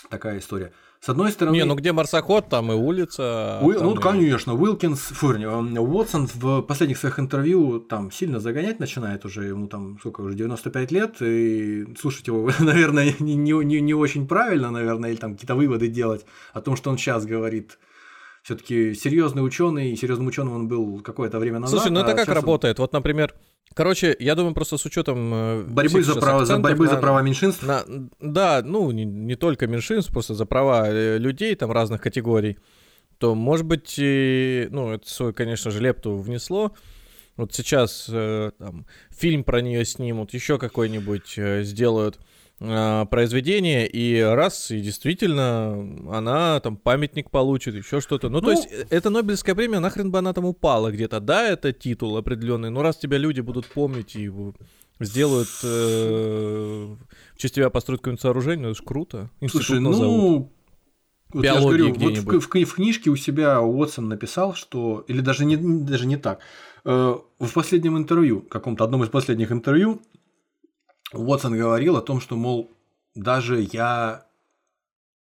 такая история. С одной стороны... Не, ну где марсоход, там и улица. Уил, там ну, и... конечно, Уилкинс, фу, Уотсон в последних своих интервью там сильно загонять начинает уже, ему там, сколько уже, 95 лет, и слушать его, наверное, не, не, не, очень правильно, наверное, или там какие-то выводы делать о том, что он сейчас говорит. Все-таки серьезный ученый, серьезным ученым он был какое-то время назад. Слушай, ну это а как сейчас работает? Вот, например, короче, я думаю, просто с учетом э, Борьбы за, право, за, борьбы за на- права меньшинств. На, да, ну, не, не только меньшинств, просто за права э, людей там разных категорий, то, может быть, и, ну, это свой, конечно же, лепту внесло. Вот сейчас э, там, фильм про нее снимут, еще какой-нибудь э, сделают э, произведение, и раз, и действительно, она там памятник получит, еще что-то. Ну, то Ну- есть, э, эта Нобелевская премия, нахрен бы она там упала где-то. Да, это титул определенный, но раз тебя люди будут помнить и сделают э, в честь тебя построить какое-нибудь сооружение, ну, это ж круто. Институт Слушай, назовут. ну, вот я же говорю, вот в, в в книжке у себя Уотсон написал, что, или даже не, даже не так, Э, в последнем интервью, каком-то одном из последних интервью, Уотсон говорил о том, что, мол, даже я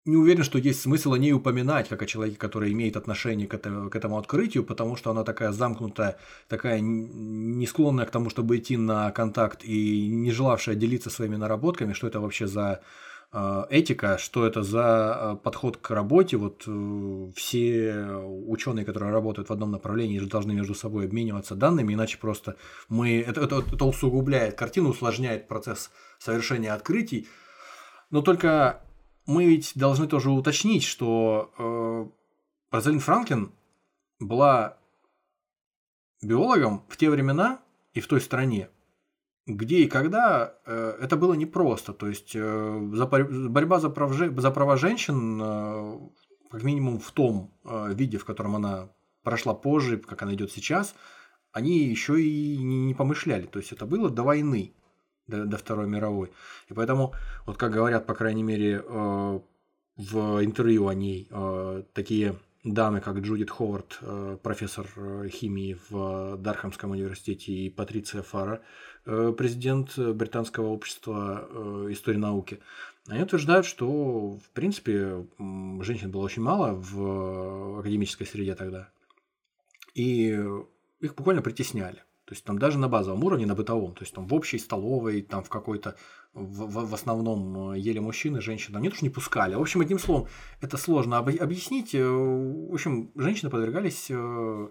не уверен, что есть смысл о ней упоминать, как о человеке, который имеет отношение к этому, к этому открытию, потому что она такая замкнутая, такая не склонная к тому, чтобы идти на контакт и не желавшая делиться своими наработками, что это вообще за этика, что это за э, подход к работе. Вот э, все ученые, которые работают в одном направлении, должны между собой обмениваться данными, иначе просто мы это, это, это усугубляет картину, усложняет процесс совершения открытий. Но только мы ведь должны тоже уточнить, что э, Розалин Франклин была биологом в те времена и в той стране, где и когда э, это было непросто. То есть э, борьба за, прав, за права женщин, э, как минимум в том виде, в котором она прошла позже, как она идет сейчас, они еще и не, помышляли. То есть это было до войны, до, до Второй мировой. И поэтому, вот как говорят, по крайней мере, в интервью о ней такие дамы, как Джудит Ховард, профессор химии в Дархамском университете, и Патриция Фара, президент Британского общества э, истории науки, они утверждают, что, в принципе, женщин было очень мало в академической среде тогда. И их буквально притесняли. То есть там даже на базовом уровне, на бытовом, то есть там в общей столовой, там в какой-то, в, в- основном э, ели мужчины, женщины, они тоже не пускали. В общем, одним словом, это сложно об- объяснить. Э, В общем, женщины подвергались э,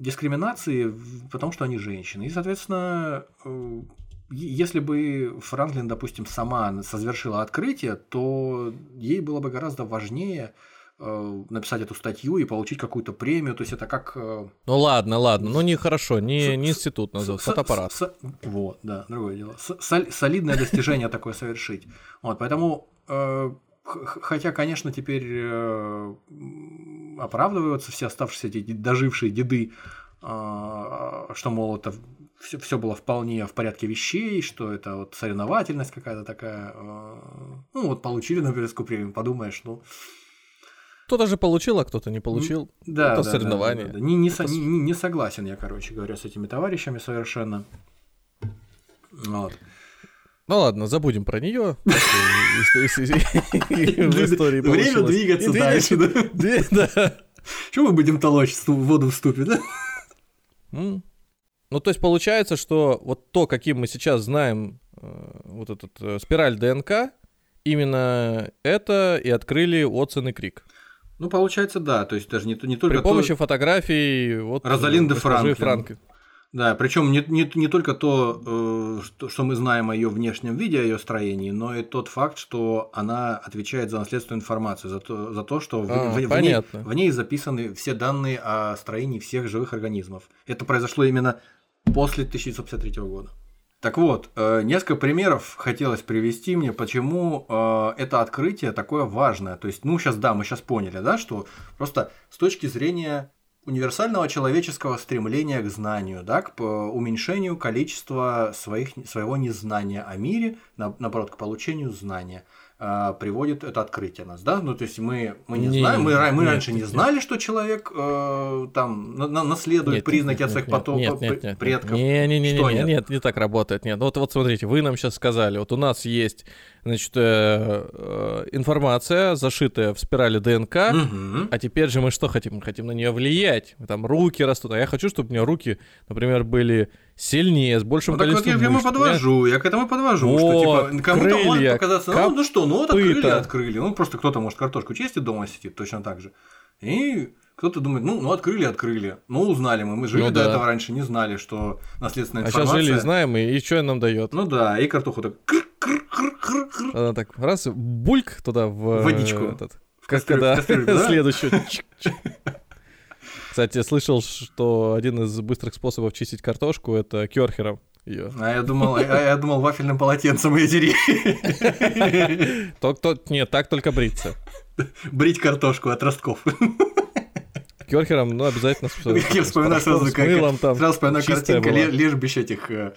дискриминации, потому что они женщины. И, соответственно, э, если бы Франклин, допустим, сама совершила открытие, то ей было бы гораздо важнее э, написать эту статью и получить какую-то премию. То есть это как э, Ну ладно, ладно, ну нехорошо, не, не институт назовут, фотоаппарат. с- вот, да, другое дело. С- сол- солидное достижение такое совершить. Вот, поэтому, хотя, конечно, теперь э, оправдываются все оставшиеся эти дожившие деды, а, что, мол, это все, все было вполне в порядке вещей, что это вот соревновательность какая-то такая. э, ну, вот получили Нобелевскую премию, подумаешь, ну, Кто-то же получил, а кто-то не получил. да, Это да, соревнование. да, да, да. Не, не, Это не- не согласен я, короче говоря, с этими товарищами совершенно. Вот. Ну ладно, забудем про нее. В истории Время двигаться дальше, да? Чего мы будем толочь в воду в ступе, да? Ну, то есть получается, что вот то, каким мы сейчас знаем э, вот этот э, спираль ДНК, именно это и открыли Уотсон и Крик. Ну, получается, да. То есть даже не, не только При то- помощи фотографий вот, Розалинды э, госпожи Франклин. Да, причем не, не, не только то, э, что, что мы знаем о ее внешнем виде, о ее строении, но и тот факт, что она отвечает за наследственную информацию, за то, за то что в, А, в- в ней, в ней записаны все данные о строении всех живых организмов. Это произошло именно после 1953 года. Так вот, э, несколько примеров хотелось привести мне, почему э, это открытие такое важное. То есть, ну, сейчас, да, мы сейчас поняли, да, что просто с точки зрения универсального человеческого стремления к знанию, да, к п- уменьшению количества своих, своего незнания о мире, на- наоборот, к получению знания, а, приводит это открытие нас, да? Ну, то есть мы, мы не, Не, знаем, мы, мы нет, раньше не нет, знали, что человек э, там на- на- наследует Нет, признаки нет, от своих нет, потом- нет, нет, нет, предков. Не, не, не, Что не, нет? нет, не так работает. Нет, вот, вот смотрите, вы нам сейчас сказали, вот у нас есть Значит, э, э, информация, зашитая в спирали ДНК, а теперь же мы что хотим? Мы хотим на нее влиять. Там руки растут. А я хочу, чтобы у меня руки, например, были сильнее, с большим Ну, так вот я количеством к этому мышц. подвожу, я к этому подвожу, Вот, что типа кому-то может крылья, показаться, ну, ну что, ну вот открыли, открыли, ну просто кто-то может картошку чистит дома сидит точно так же, и кто-то думает, ну, ну открыли, открыли, ну узнали мы, мы жили Ну до да. этого раньше, не знали, что наследственная А сейчас информация. жили и знаем, и, и что нам дает? Ну да, и картоху так. Она так раз, бульк туда в... э, Водичку. Этот, В кастрюлю- когда в кастрюльку, да? следующую. Кстати, слышал, что один из быстрых способов чистить картошку это керхером ее. А я думал, а я думал вафельным полотенцем ее дери. Нет, так только бриться. Брить картошку от ростков. Керхером, ну, обязательно Я вспоминаю сразу, как сразу вспоминаю картинка лежбищ этих э,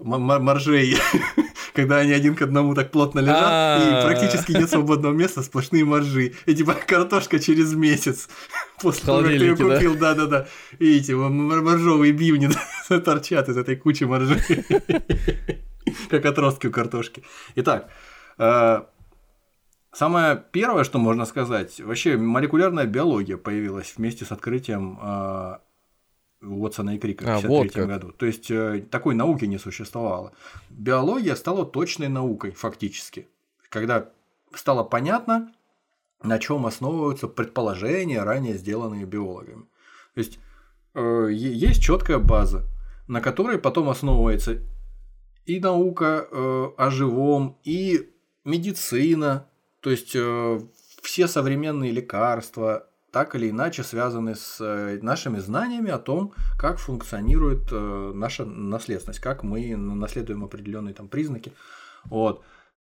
моржей, когда они один к одному так плотно лежат, и А. практически нет свободного места, сплошные моржи. И типа картошка через месяц после того, как ты ее купил, да-да-да. И м- моржовые бивни торчат из этой кучи моржей. Как отростки у картошки. Итак, э, Самое первое, что можно сказать, вообще молекулярная биология появилась вместе с открытием э, Уотсона и Крика в А, 1953 вот как. году. То есть э, такой науки не существовало. Биология стала точной наукой фактически, когда стало понятно, на чем основываются предположения, ранее сделанные биологами. То есть э, есть четкая база, на которой потом основывается и наука э, о живом, и медицина, то есть все современные лекарства так или иначе связаны с э, нашими знаниями о том, как функционирует э, наша наследственность, как мы наследуем определенные там признаки. Вот.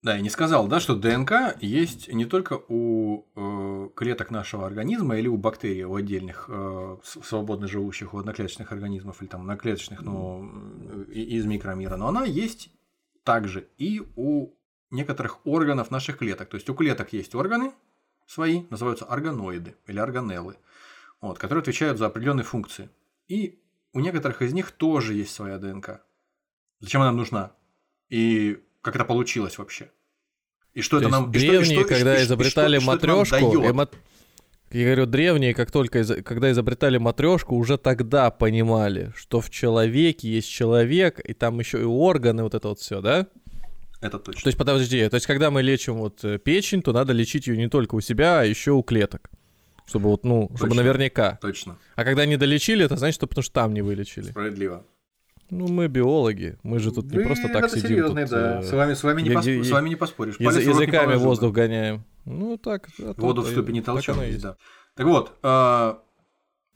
Да, я не сказал, да, что ДНК есть не только у э, клеток нашего организма или у бактерий, у отдельных э, свободно живущих, у одноклеточных организмов или там одноклеточных, но э, из микромира, но она есть также и у некоторых органов наших клеток. То есть у клеток есть органы свои, называются органоиды или органеллы, вот, которые отвечают за определенные функции. И у некоторых из них тоже есть своя ДНК. Зачем она нам нужна? И как это получилось вообще? И что То это нам и древние, что- и что- когда и изобретали и что матрешку, я говорю, древние, как только из- когда изобретали матрешку, уже тогда понимали, что в человеке есть человек, и там еще и органы, вот это вот все, да? Это точно. То есть, подожди, то есть, когда мы лечим вот э, печень, то надо лечить ее не только у себя, а еще у клеток. Чтобы вот, ну, чтобы Точно. наверняка. Точно. А когда не долечили, это значит, что потому что там не вылечили. Справедливо. Ну, мы биологи, мы же тут не Вы, просто так сидим. серьезные, тут, да. э, С вами, с вами, не, я- пос- я- с вами не поспоришь. Не языками бы. воздух гоняем. Ну, так. а Воду в э, ступе не толчем да. Так вот, а,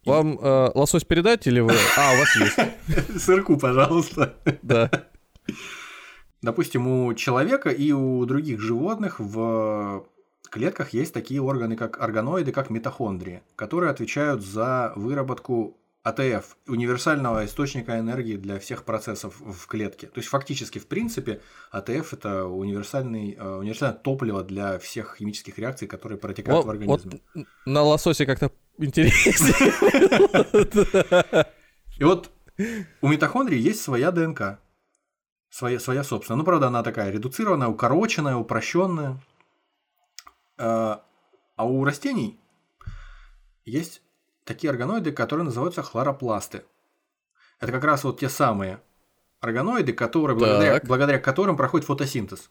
Вам э, лосось передать или вы... А, у вас есть. сырку, пожалуйста. Да. Допустим, у человека и у других животных в клетках есть такие органы, как органоиды, как митохондрии, которые отвечают за выработку АТФ, универсального источника энергии для всех процессов в клетке. То есть фактически, в принципе, АТФ это универсальный, э, универсальное топливо для всех химических реакций, которые протекают Вот, в вот организме. на лососе как-то интереснее. И вот у митохондрий есть своя ДНК. Своя, своя собственная. Ну, правда, она такая редуцированная, укороченная, упрощенная. А а у растений есть такие органоиды, которые называются хлоропласты. Это как раз вот те самые органоиды, которые, благодаря, Так. благодаря которым проходит фотосинтез.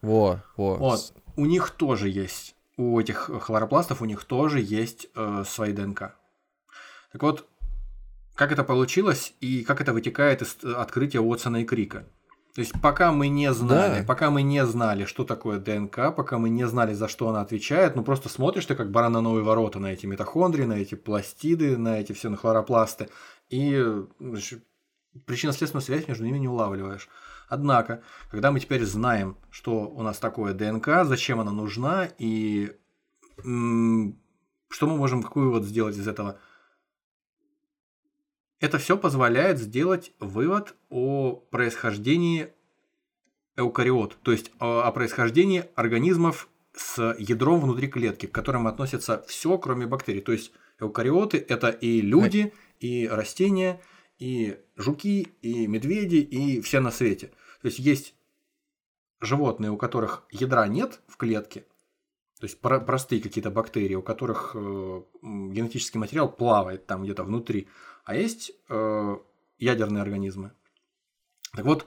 Во, во. Вот. У них тоже есть, у этих хлоропластов у них тоже есть э, свои ДНК. Так вот, как это получилось и как это вытекает из э, открытия Уотсона и Крика. То есть пока мы не знали, Да. пока мы не знали, что такое ДНК, пока мы не знали, за что она отвечает, ну просто смотришь ты как баран на новые ворота на эти митохондрии, на эти пластиды, на эти все на хлоропласты, и значит, причинно-следственную связь между ними не улавливаешь. Однако, когда мы теперь знаем, что у нас такое ДНК, зачем она нужна и что мы можем, какой вывод сделать из этого, это все позволяет сделать вывод о происхождении эукариот, то есть о, о происхождении организмов с ядром внутри клетки, к которым относятся все, кроме бактерий. То есть эукариоты это и люди, и растения, и жуки, и медведи, и все на свете. То есть есть животные, у которых ядра нет в клетке, то есть про- простые какие-то бактерии, у которых э, генетический материал плавает там где-то внутри, а есть э, ядерные организмы. Так вот,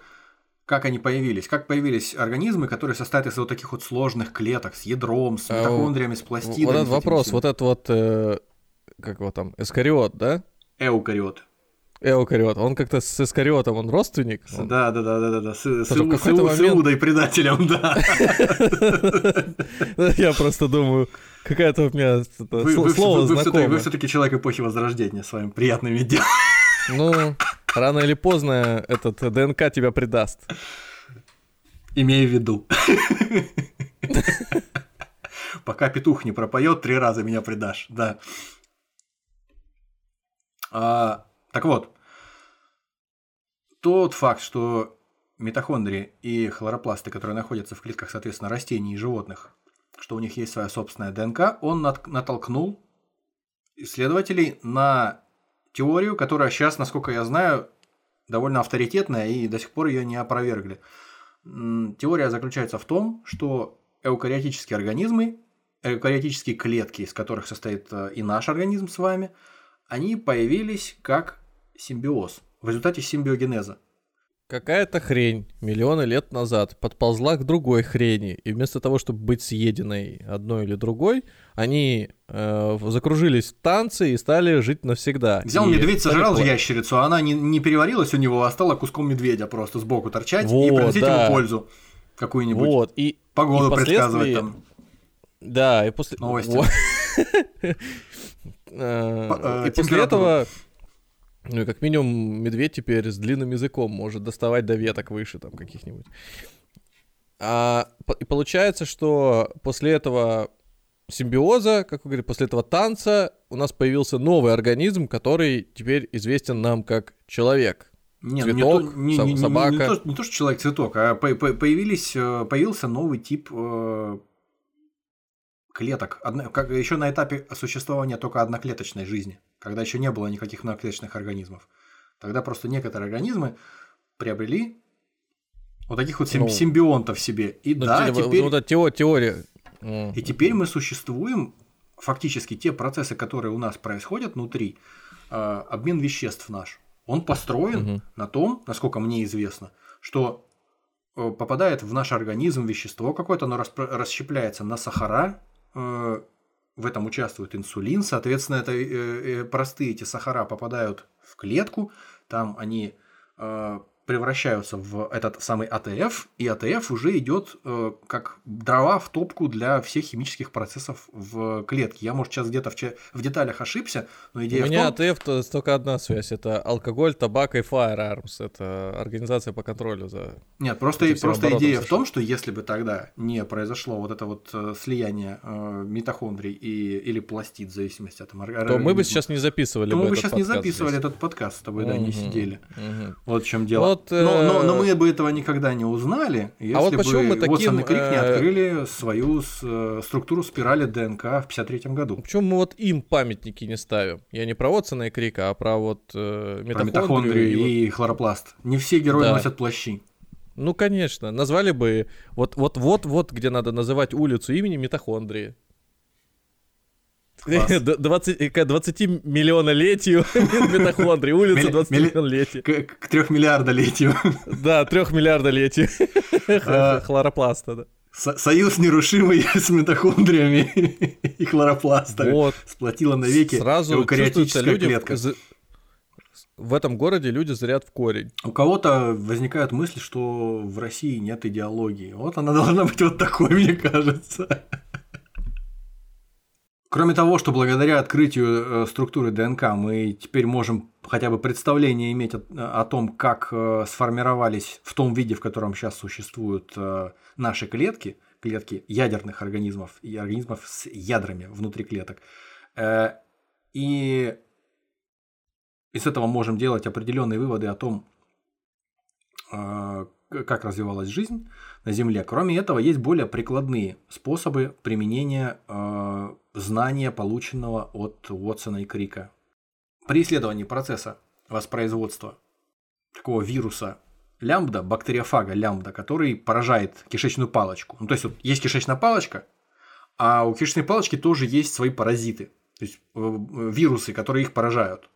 как они появились? Как появились организмы, которые состоят из вот таких вот сложных клеток с ядром, с А, митохондриями, с пластидами? Вот этот вопрос, всем? вот этот вот, э, как его там, эскариот, да? Эукариоты. Эукариот, он как-то с эскариотом, он родственник? Он- Да, да, да, да, да, да. С, с, Иу- с Иу- с момент- Иудой предателем, да. Я просто думаю, какая-то у меня это Вы, сло- вы, слово все-таки, знакомое. человек эпохи Возрождения с вами приятно иметь дело. Ну, рано или поздно этот ДНК тебя предаст. Имея в виду. Пока петух не пропоет, три раза меня предашь. Да. А, так вот, тот факт, что митохондрии и хлоропласты, которые находятся в клетках, соответственно, растений и животных, что у них есть своя собственная ДНК, он нат- натолкнул исследователей на теорию, которая сейчас, насколько я знаю, довольно авторитетная и до сих пор ее не опровергли. Теория заключается в том, что эукариотические организмы, эукариотические клетки, из которых состоит э, и наш организм с вами, они появились как симбиоз в результате симбиогенеза. Какая-то хрень миллионы лет назад подползла к другой хрени, и вместо того, чтобы быть съеденной одной или другой, они э, закружились в танцы и стали жить навсегда. Взял И медведь, сожрал пла- ящерицу, а она не, не переварилась у него, а стала куском медведя просто сбоку торчать и Вот, приносить да. ему пользу какую-нибудь. Вот, и Погоду и предсказывать там. Да, и после... Новости. И после этого, ну и как минимум, медведь теперь с длинным языком может доставать до веток выше там каких-нибудь. А, и получается, что после этого симбиоза, как вы говорите, после этого танца у нас появился новый организм, который теперь известен нам как человек. Не, ну, Цветок, не, то, не, со- не- не- собака. не то, не то, что человек-цветок, а по- по- появились, э, появился новый тип э, клеток. Одно- как, еще на этапе существования только одноклеточной жизни, когда еще не было никаких многоклеточных организмов. Тогда просто некоторые организмы приобрели вот таких вот Ну, симбионтов себе. И Ну, да, те- теперь, эта тео- теория. И теперь мы существуем, фактически те процессы, которые у нас происходят внутри, э, обмен веществ наш, он построен Мгм. на том, насколько мне известно, что э, попадает в наш организм вещество какое-то, оно расщепляется на сахара, в этом участвует инсулин, соответственно, это э, э, простые эти сахара попадают в клетку, там они э, превращаются в этот самый АТФ, и АТФ уже идет э, как дрова в топку для всех химических процессов в клетке. Я, может, сейчас где-то в, че- в деталях ошибся, но У идея в меня том... АТФ то только одна связь. Это алкоголь, табак и firearms. Это организация по контролю за... Нет, просто, просто идея в сошло. том, что если бы тогда не произошло вот это вот э, слияние э, митохондрий и, или пластид, в зависимости от ор- То мы бы сейчас не записывали то бы мы бы сейчас не записывали здесь. этот подкаст с тобой, да, не сидели. мгм. Вот в чем дело. Вот, но, но, но э, мы бы этого никогда не узнали, если вот почему бы мы таким, Уотсон и Крик не э, открыли свою с- э, структуру спирали ДНК в 53 году. Почему мы вот им памятники не ставим? Я не про Уотсона и Крика, а про вот э, Про митохондрию и вот- и хлоропласт. Не все герои Да. носят плащи. Ну, конечно. Назвали бы... Вот, вот, вот, вот, где надо называть улицу имени митохондрии. Класс. Д- 20, к 20 миллионолетию митохондрии, улица Милли- 20 милли- миллионолетия. К, к трехмиллиардолетию. Да, трехмиллиардолетию А. хлоропласта, да. Со- Союз нерушимый с митохондриями и хлоропластами. Вот. Сплотила навеки Сразу эукариотическая люди в- клетка. з- в этом городе люди зрят в корень. У кого-то возникают мысли, что в России нет идеологии. Вот она должна быть вот такой, мне кажется. Кроме того, что благодаря открытию э, структуры ДНК мы теперь можем хотя бы представление иметь о, о том, как э, сформировались в том виде, в котором сейчас существуют э, наши клетки, клетки ядерных организмов и организмов с ядрами внутри клеток. И из этого можем делать определенные выводы о том, как развивалась жизнь на Земле. Кроме этого, есть более прикладные способы применения э, знания, полученного от Уотсона и Крика. При исследовании процесса воспроизводства такого вируса лямбда, бактериофага лямбда, который поражает кишечную палочку. Ну, то есть вот есть кишечная палочка, а у кишечной палочки тоже есть свои паразиты, то есть э, э, вирусы, которые их поражают,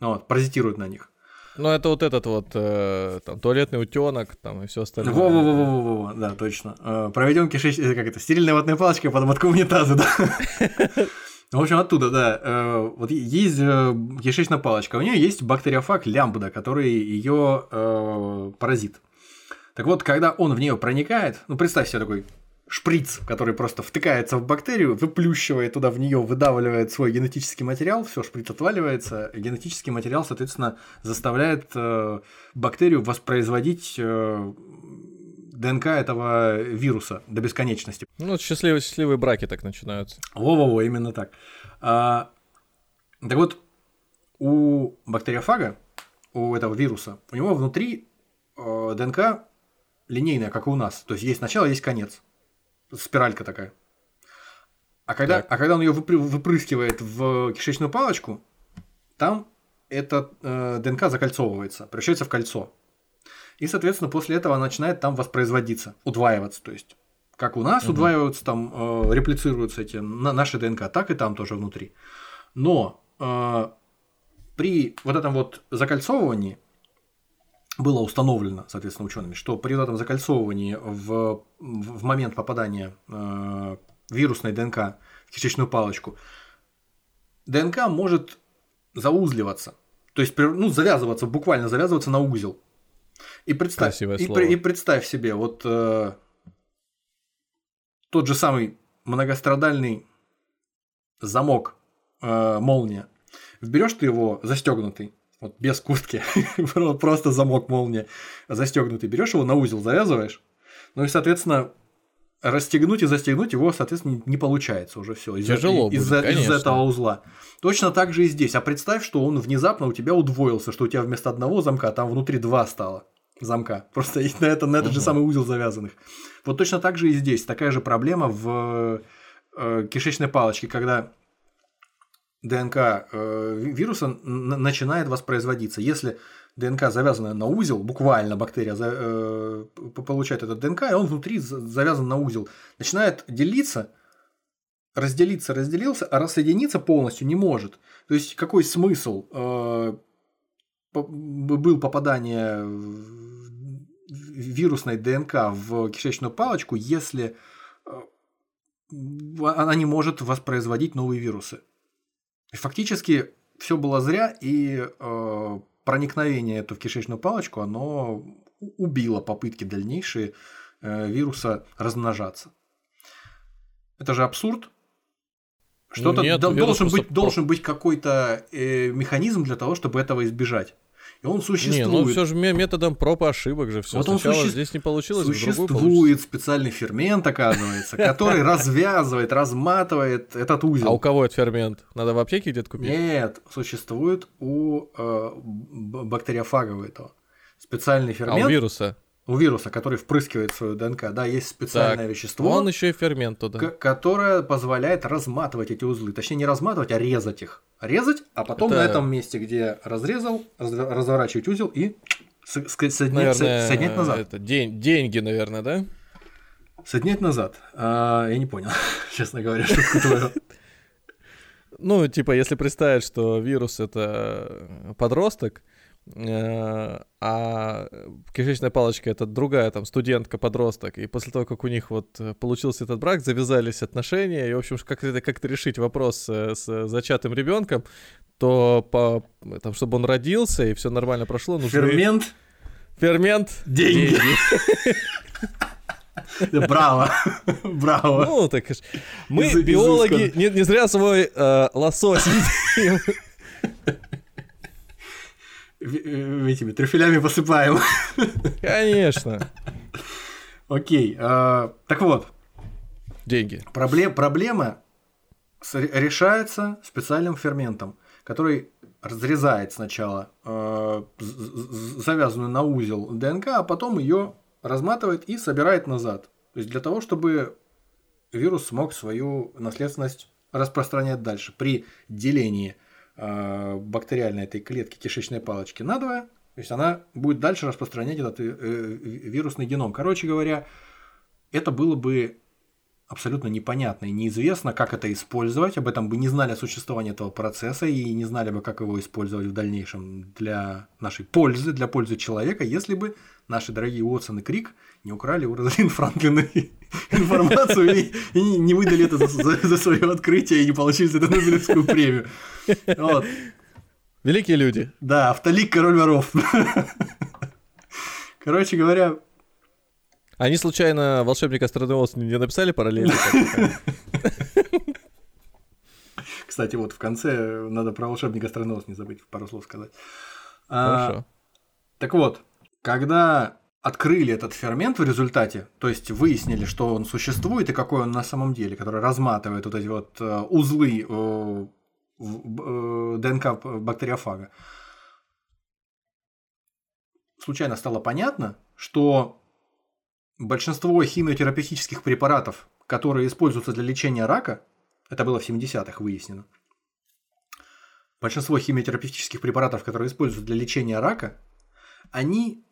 вот, паразитируют на них. Ну, это вот этот вот э, там, туалетный утенок там и все остальное. Во-во-во-во-во, да, точно. Э, проведем кишечную, как это, стерильная ватная палочка под ободком унитаза, да. В общем, оттуда, да. Э, вот есть э, кишечная палочка, у нее есть бактериофаг лямбда, который ее э, паразит. Так вот, когда он в нее проникает, ну представь себе такой шприц, который просто втыкается в бактерию, выплющивает туда в нее, выдавливает свой генетический материал, все, шприц отваливается, генетический материал, соответственно, заставляет э, бактерию воспроизводить э, ДНК этого вируса до бесконечности. Ну, счастливые, счастливые браки так начинаются. Во-во-во, именно так. А, так вот, у бактериофага, у этого вируса, у него внутри э, ДНК линейная, как и у нас. То есть есть начало, есть конец. Спиралька такая. А когда, а когда он ее выпрыскивает в кишечную палочку, там эта э, ДНК закольцовывается, превращается в кольцо. И, соответственно, после этого она начинает там воспроизводиться, удваиваться. То есть, как у нас угу. удваиваются, там э, реплицируются эти на, наши ДНК, так и там тоже внутри. Но э, при вот этом вот закольцовывании было установлено, соответственно, учеными, что при этом закольцовывании в, в момент попадания э, вирусной ДНК в кишечную палочку, ДНК может заузливаться, то есть ну, завязываться, буквально завязываться на узел. И представь, и, и представь себе, вот э, тот же самый многострадальный замок э, молния. Берешь ты его застегнутый, вот без куртки, просто замок молния застегнутый, берешь его на узел, завязываешь, ну и, соответственно, расстегнуть и застегнуть его, соответственно, не получается уже все из, Тяжело из, будет, из, из этого узла. Точно так же и здесь. А представь, что он внезапно у тебя удвоился, что у тебя вместо одного замка там внутри два стало замка. Просто на, это, на этот же самый узел завязанных. Вот точно так же и здесь. Такая же проблема в э, кишечной палочке, когда ДНК э, вируса начинает воспроизводиться. Если ДНК завязана на узел, буквально бактерия э, получает этот ДНК, и он внутри завязан на узел, начинает делиться, разделиться, разделился, а рассоединиться полностью не может. То есть какой смысл э, был попадание вирусной ДНК в кишечную палочку, если она не может воспроизводить новые вирусы. Фактически все было зря, и э, проникновение эту в кишечную палочку, оно убило попытки дальнейшие э, вируса размножаться. Это же абсурд. Что-то Нет, должен, быть, должен быть какой-то э, механизм для того, чтобы этого избежать. И он существует. Не, ну все же методом проб и ошибок же все. Вот Сначала суще... здесь не получилось, Существует специальный фермент, оказывается, который развязывает, разматывает этот узел. А у кого этот фермент? Надо в аптеке где-то купить? Нет, существует у э, бактериофага этого. Специальный фермент. А у вируса? У вируса, который впрыскивает свою ДНК, да, есть специальное так, вещество. Он еще и фермент туда. Которое позволяет разматывать эти узлы. Точнее, не разматывать, а резать их. Резать, а потом Это... на этом месте, где разрезал, разворачивать узел и соединять, наверное, соединять назад. Это день, деньги, наверное, да? Соединять назад. А, я не понял, честно говоря, шутку твою. Ну, типа, если представить, что вирус это подросток, а кишечная палочка это другая там студентка, подросток, и после того, как у них вот э, получился этот брак, завязались отношения, и, в общем, как это как-то решить вопрос с, с зачатым ребенком, то по, там, чтобы он родился и все нормально прошло, нужны... Фермент? Фермент? Деньги. Браво, браво. Ну, так мы, биологи, не, не зря свой э, лосось этими трюфелями посыпаем. Конечно. Окей. А, так вот. Деньги. Проблем, проблема решается специальным ферментом, который разрезает сначала э, завязанную на узел ДНК, а потом ее разматывает и собирает назад. То есть для того, чтобы вирус смог свою наследственность распространять дальше. При делении э, бактериальной этой клетки кишечной палочки надвое, То есть она будет дальше распространять этот э, э, вирусный геном. Короче говоря, это было бы абсолютно непонятно и неизвестно, как это использовать. Об этом бы не знали о существовании этого процесса и не знали бы, как его использовать в дальнейшем для нашей пользы, для пользы человека, если бы наши дорогие Уотсон и Крик не украли у Розалин Франклина информацию и, и не выдали это за, за, за свое открытие и не получили за это Нобелевскую премию. Вот. Великие люди. Да, автолик король воров. Короче говоря, они случайно волшебник Астронеос не написали параллельно? Кстати, вот в конце надо про волшебник Астронеос не забыть пару слов сказать. А, Хорошо. так вот, когда открыли этот фермент в результате, то есть выяснили, что он существует и какой он на самом деле, который разматывает вот эти вот э, узлы э, в ДНК бактериофага, случайно стало понятно, что Большинство химиотерапевтических препаратов, которые используются для лечения рака, это было в 70-х выяснено, большинство химиотерапевтических препаратов, которые используются для лечения рака, они,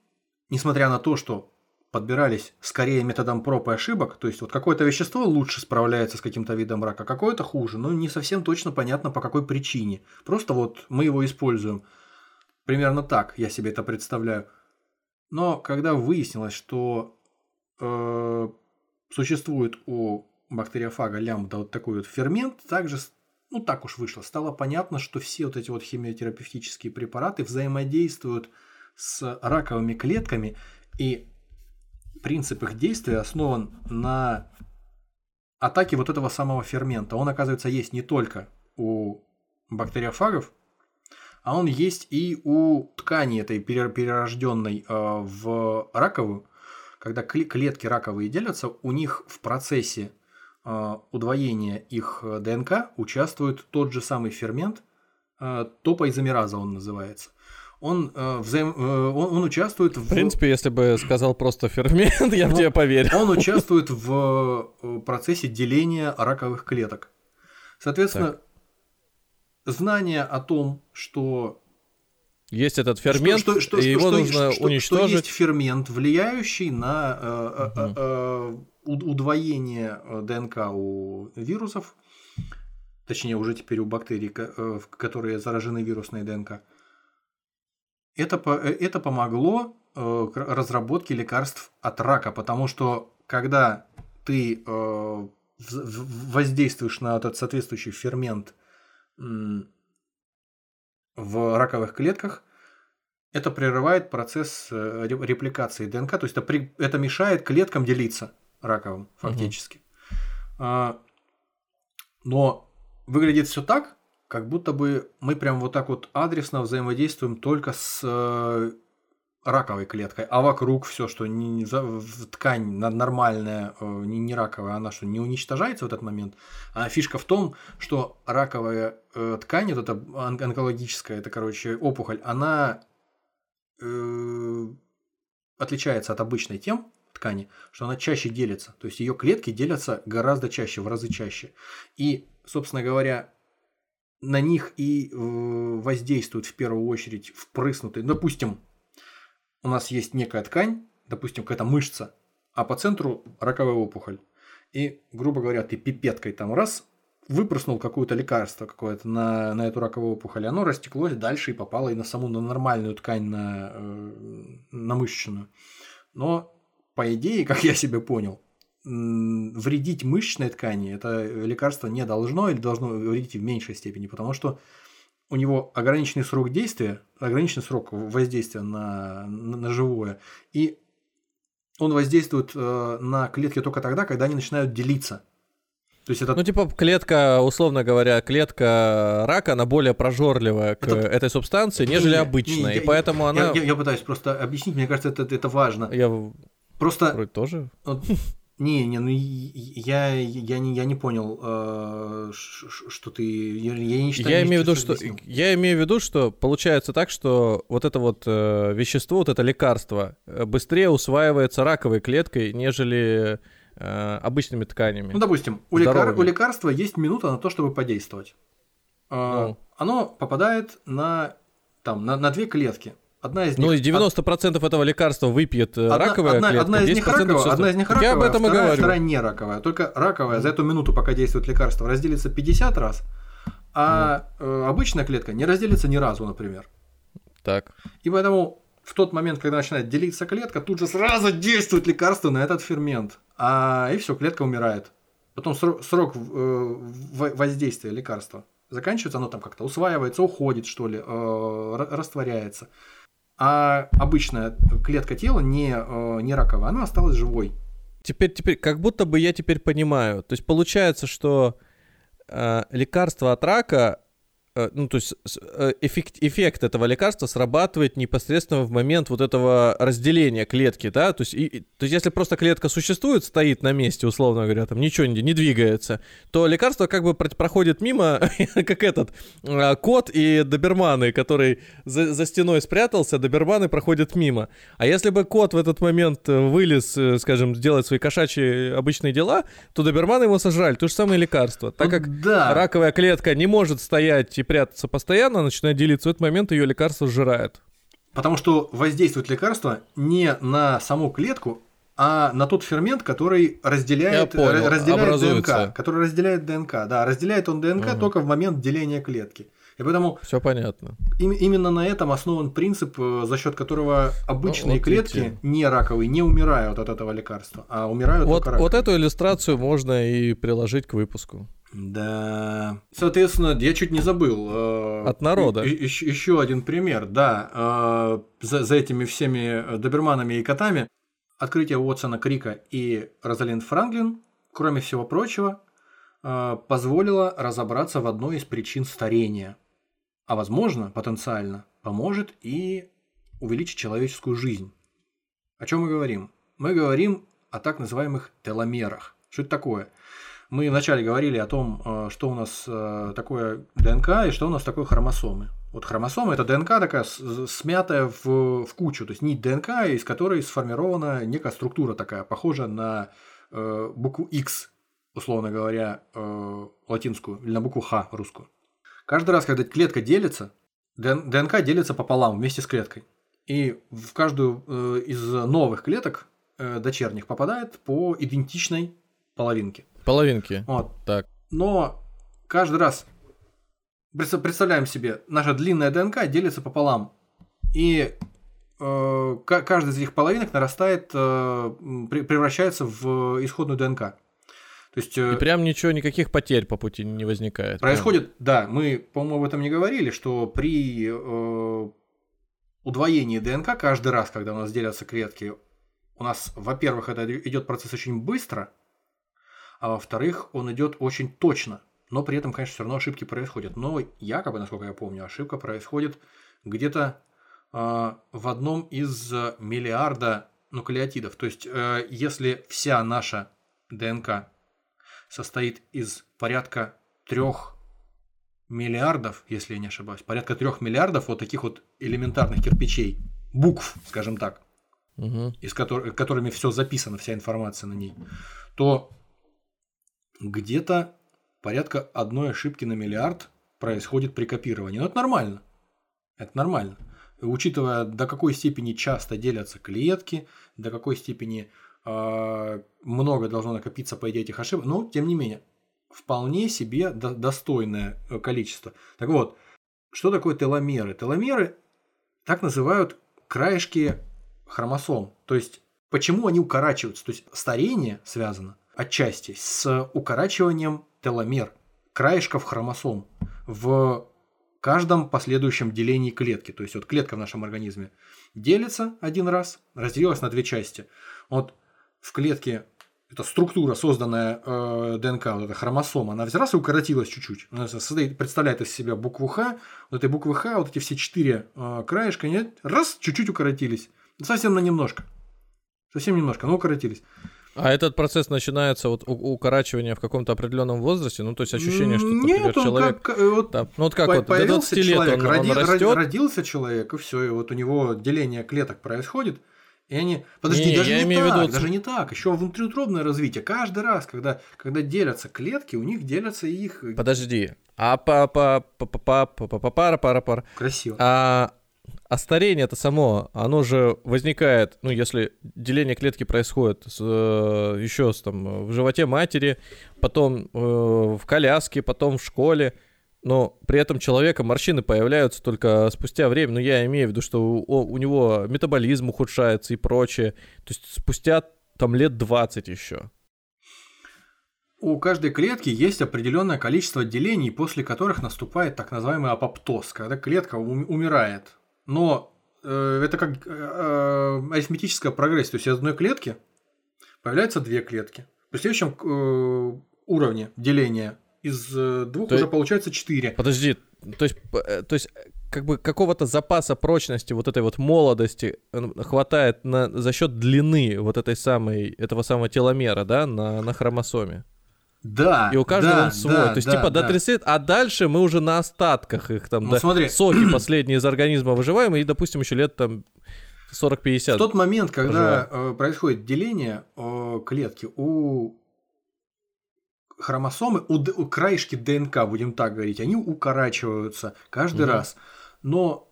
несмотря на то, что подбирались скорее методом проб и ошибок, то есть вот какое-то вещество лучше справляется с каким-то видом рака, какое-то хуже, но не совсем точно понятно по какой причине. Просто вот мы его используем. Примерно так я себе это представляю. Но когда выяснилось, что э, существует у бактериофага лямбда вот такой вот фермент, также, ну так уж вышло, стало понятно, что все вот эти вот химиотерапевтические препараты взаимодействуют с раковыми клетками, и принцип их действия основан на атаке вот этого самого фермента. Он, оказывается, есть не только у бактериофагов, а он есть и у ткани этой перерожденной э, в раковую, когда клетки раковые делятся, у них в процессе э, удвоения их э, ДНК участвует тот же самый фермент, топоизомераза он называется. Он, взаим... он, он участвует в... В принципе, если бы сказал просто фермент, я бы тебе поверил. Он участвует в процессе деления раковых клеток. Соответственно, так. знание о том, что есть этот фермент, что, что, и его что, нужно что, уничтожить. Что есть фермент, влияющий на э, э, э, удвоение ДНК у вирусов, точнее уже теперь у бактерий, которые заражены вирусной ДНК. Это, это помогло разработке лекарств от рака, потому что когда ты воздействуешь на этот соответствующий фермент в раковых клетках, это прерывает процесс э, репликации ДНК, то есть это, при, это мешает клеткам делиться раковым фактически. Угу. но выглядит все так, как будто бы мы прям вот так вот адресно взаимодействуем только с э, раковой клеткой, а вокруг все, что не, ткань нормальная, э, не, не раковая, она что, не уничтожается в этот момент. А фишка в том, что раковая э, ткань, вот эта онкологическая, это, короче, опухоль, она э, отличается от обычной тем, ткани, что она чаще делится. То есть ее клетки делятся гораздо чаще, в разы чаще. И, собственно говоря, на них и э, воздействует в первую очередь впрыснутый, допустим, у нас есть некая ткань, допустим, какая-то мышца, а по центру раковая опухоль. И, грубо говоря, ты пипеткой там раз выпрыснул какое-то лекарство какое-то на, на эту раковую опухоль, оно растеклось дальше и попало и на саму на нормальную ткань, на, э, на мышечную. Но, по идее, как я себе понял, вредить мышечной ткани это лекарство не должно или должно вредить в меньшей степени, потому что у него ограниченный срок действия, ограниченный срок воздействия на, на, на живое, и он воздействует э, на клетки только тогда, когда они начинают делиться. То есть это... Ну, типа, клетка, условно говоря, клетка рака, она более прожорливая к это... этой субстанции, нежели не, обычная. Не, и я, поэтому я, она. Я, я пытаюсь просто объяснить, мне кажется, это, это важно. Я просто. Вроде тоже. Не, не, ну я, я, не, я не понял, э, что ты. Я, я не считаю. Я имею в виду, что я имею в виду, что получается так, что вот это вот э, вещество, вот это лекарство э, быстрее усваивается раковой клеткой, нежели э, обычными тканями. Ну, допустим, у, лекар, у лекарства есть минута на то, чтобы подействовать. Э, ну. Оно попадает на, там, на, на две клетки одна из Ну них... и 90% этого лекарства выпьет э, Одна- раковая одна, клетка, одна из них 10% раковая, всё одна из них раковая, Я об этом и вторая, говорю. вторая не раковая. Только раковая за эту минуту, пока действует лекарство, разделится 50 раз, а э, обычная клетка не разделится ни разу, например. Так. И поэтому в тот момент, когда начинает делиться клетка, тут же сразу действует лекарство на этот фермент. А и все, клетка умирает. Потом срок, срок, э, воздействия лекарства заканчивается, оно там как-то усваивается, уходит, что ли, э, ра- растворяется. А обычная клетка тела, не, э, не раковая, она осталась живой. Теперь, теперь, как будто бы я теперь понимаю. То есть получается, что э, лекарство от рака, ну то есть э, эффект, эффект этого лекарства срабатывает непосредственно в момент вот этого разделения клетки, да? То есть, и- то есть если просто клетка существует, стоит на месте, условно говоря, там ничего не, не двигается, то лекарство как бы про- проходит мимо, как этот э, кот и доберманы, который за, за стеной спрятался, доберманы проходят мимо. А если бы кот в этот момент э, вылез, э, скажем, сделать свои кошачьи обычные дела, то доберманы его сожрали. То же самое лекарство. Так как да. раковая клетка не может стоять прятаться постоянно, начинает делиться. В этот момент ее лекарство сжирает. Потому что воздействует лекарство не на саму клетку, а на тот фермент, который разделяет, понял, ра- разделяет образуется. ДНК. Который разделяет ДНК. Да, разделяет он ДНК Мгм. только в момент деления клетки. И поэтому Все понятно. им- именно на этом основан принцип, э, за счет которого обычные Ну, вот клетки, видите. не раковые, не умирают от этого лекарства, а умирают Вот, только раковые. вот эту иллюстрацию можно и приложить к выпуску. Да. Соответственно, я чуть не забыл. э, От народа. еще один пример, да. э, за, за этими всеми доберманами и котами открытие Уотсона Крика и Розалинд Франклин, кроме всего прочего, э, позволило разобраться в одной из причин старения. А возможно, потенциально, поможет и увеличить человеческую жизнь. О чем мы говорим? Мы говорим о так называемых теломерах. Что это такое? Мы вначале говорили о том, э, что у нас э, такое ДНК и что у нас такое хромосомы. Вот хромосомы это ДНК такая смятая в, в кучу, то есть нить ДНК, из которой сформирована некая структура такая, похожая на э, букву X, условно говоря, э, латинскую, или на букву Х русскую. Каждый раз, когда клетка делится, ДН- ДНК делится пополам вместе с клеткой. И в каждую э, из новых клеток дочерних попадает по идентичной половинке. Половинки. Вот. Так. Но каждый раз представ- представляем себе, наша длинная ДНК делится пополам. И э, ка- каждая из этих половинок нарастает, э, превращается в исходную ДНК. То есть э, И прям ничего, никаких потерь по пути не возникает. происходит, да, мы, по-моему, об этом не говорили, что при э, удвоении ДНК каждый раз, когда у нас делятся клетки, у нас, во-первых, это идет процесс очень быстро, а во-вторых, он идет очень точно. Но при этом, конечно, все равно ошибки происходят. Но якобы, насколько я помню, ошибка происходит где-то э, в одном из э, миллиарда нуклеотидов. То есть, э, если вся наша ДНК состоит из порядка трех миллиардов, если я не ошибаюсь, порядка трех миллиардов вот таких вот элементарных кирпичей, букв, скажем так, Мгм. из которых, которыми все записано, вся информация на ней, то где-то порядка одной ошибки на миллиард происходит при копировании. Но это нормально. Это нормально. Учитывая, до какой степени часто делятся клетки, до какой степени э, много должно накопиться, по идее, этих ошибок, но, тем не менее, вполне себе до- достойное количество. Так вот, что такое теломеры? Теломеры так называют краешки хромосом. То есть, почему они укорачиваются? То есть, старение связано отчасти с укорачиванием теломер, краешков хромосом в каждом последующем делении клетки. То есть, вот клетка в нашем организме делится один раз, разделилась на две части. Вот в клетке эта структура, созданная э, ДНК, вот эта хромосома, она взяла и укоротилась чуть-чуть. Она создает, представляет из себя букву Х. Вот этой буквы Х, вот эти все четыре э, краешка, они раз, чуть-чуть укоротились. Совсем на немножко. Совсем немножко, но укоротились. А этот процесс начинается вот укорачивания в каком-то определенном возрасте, ну то есть ощущение, что, например, Нет, он человек... как, э, вот Да, ну вот как вот до появился 20 лет человек, он, он роди- роди- растет, родился человек, и все, и вот у него деление клеток происходит, и они... Подожди, Не, даже я не имею в так, виду- даже не так, еще внутриутробное развитие. Каждый раз, когда, когда делятся клетки, у них делятся их... Подожди. А па па па па па па па пара пара пара. Красиво. А а старение это само, оно же возникает, ну, если деление клетки происходит с, э, еще с, там, в животе матери, потом э, в коляске, потом в школе, но при этом человека морщины появляются только спустя время. Ну, я имею в виду, что у, у него метаболизм ухудшается и прочее. То есть спустя там лет 20 еще. У каждой клетки есть определенное количество отделений, после которых наступает так называемый апоптоз, когда клетка умирает. Но э, это как э, э, арифметическая прогрессия. То есть из одной клетки появляются две клетки. При следующем э, уровне деления из э, двух то уже получается четыре. Подожди, то есть, э, то есть как бы какого-то запаса прочности вот этой вот молодости хватает на, за счет длины вот этой самой, этого самого теломера, да, на, на хромосоме? Да. И у каждого да, он свой. Да, То есть, да, типа, да. до 30 а дальше мы уже на остатках их там, Ну, да, смотри. соки последние из организма выживаем, и, допустим, еще лет там 40-50. В тот момент, когда э, происходит деление э, клетки, у хромосомы, у, у краешки ДНК, будем так говорить, они укорачиваются каждый Мгм. раз. Но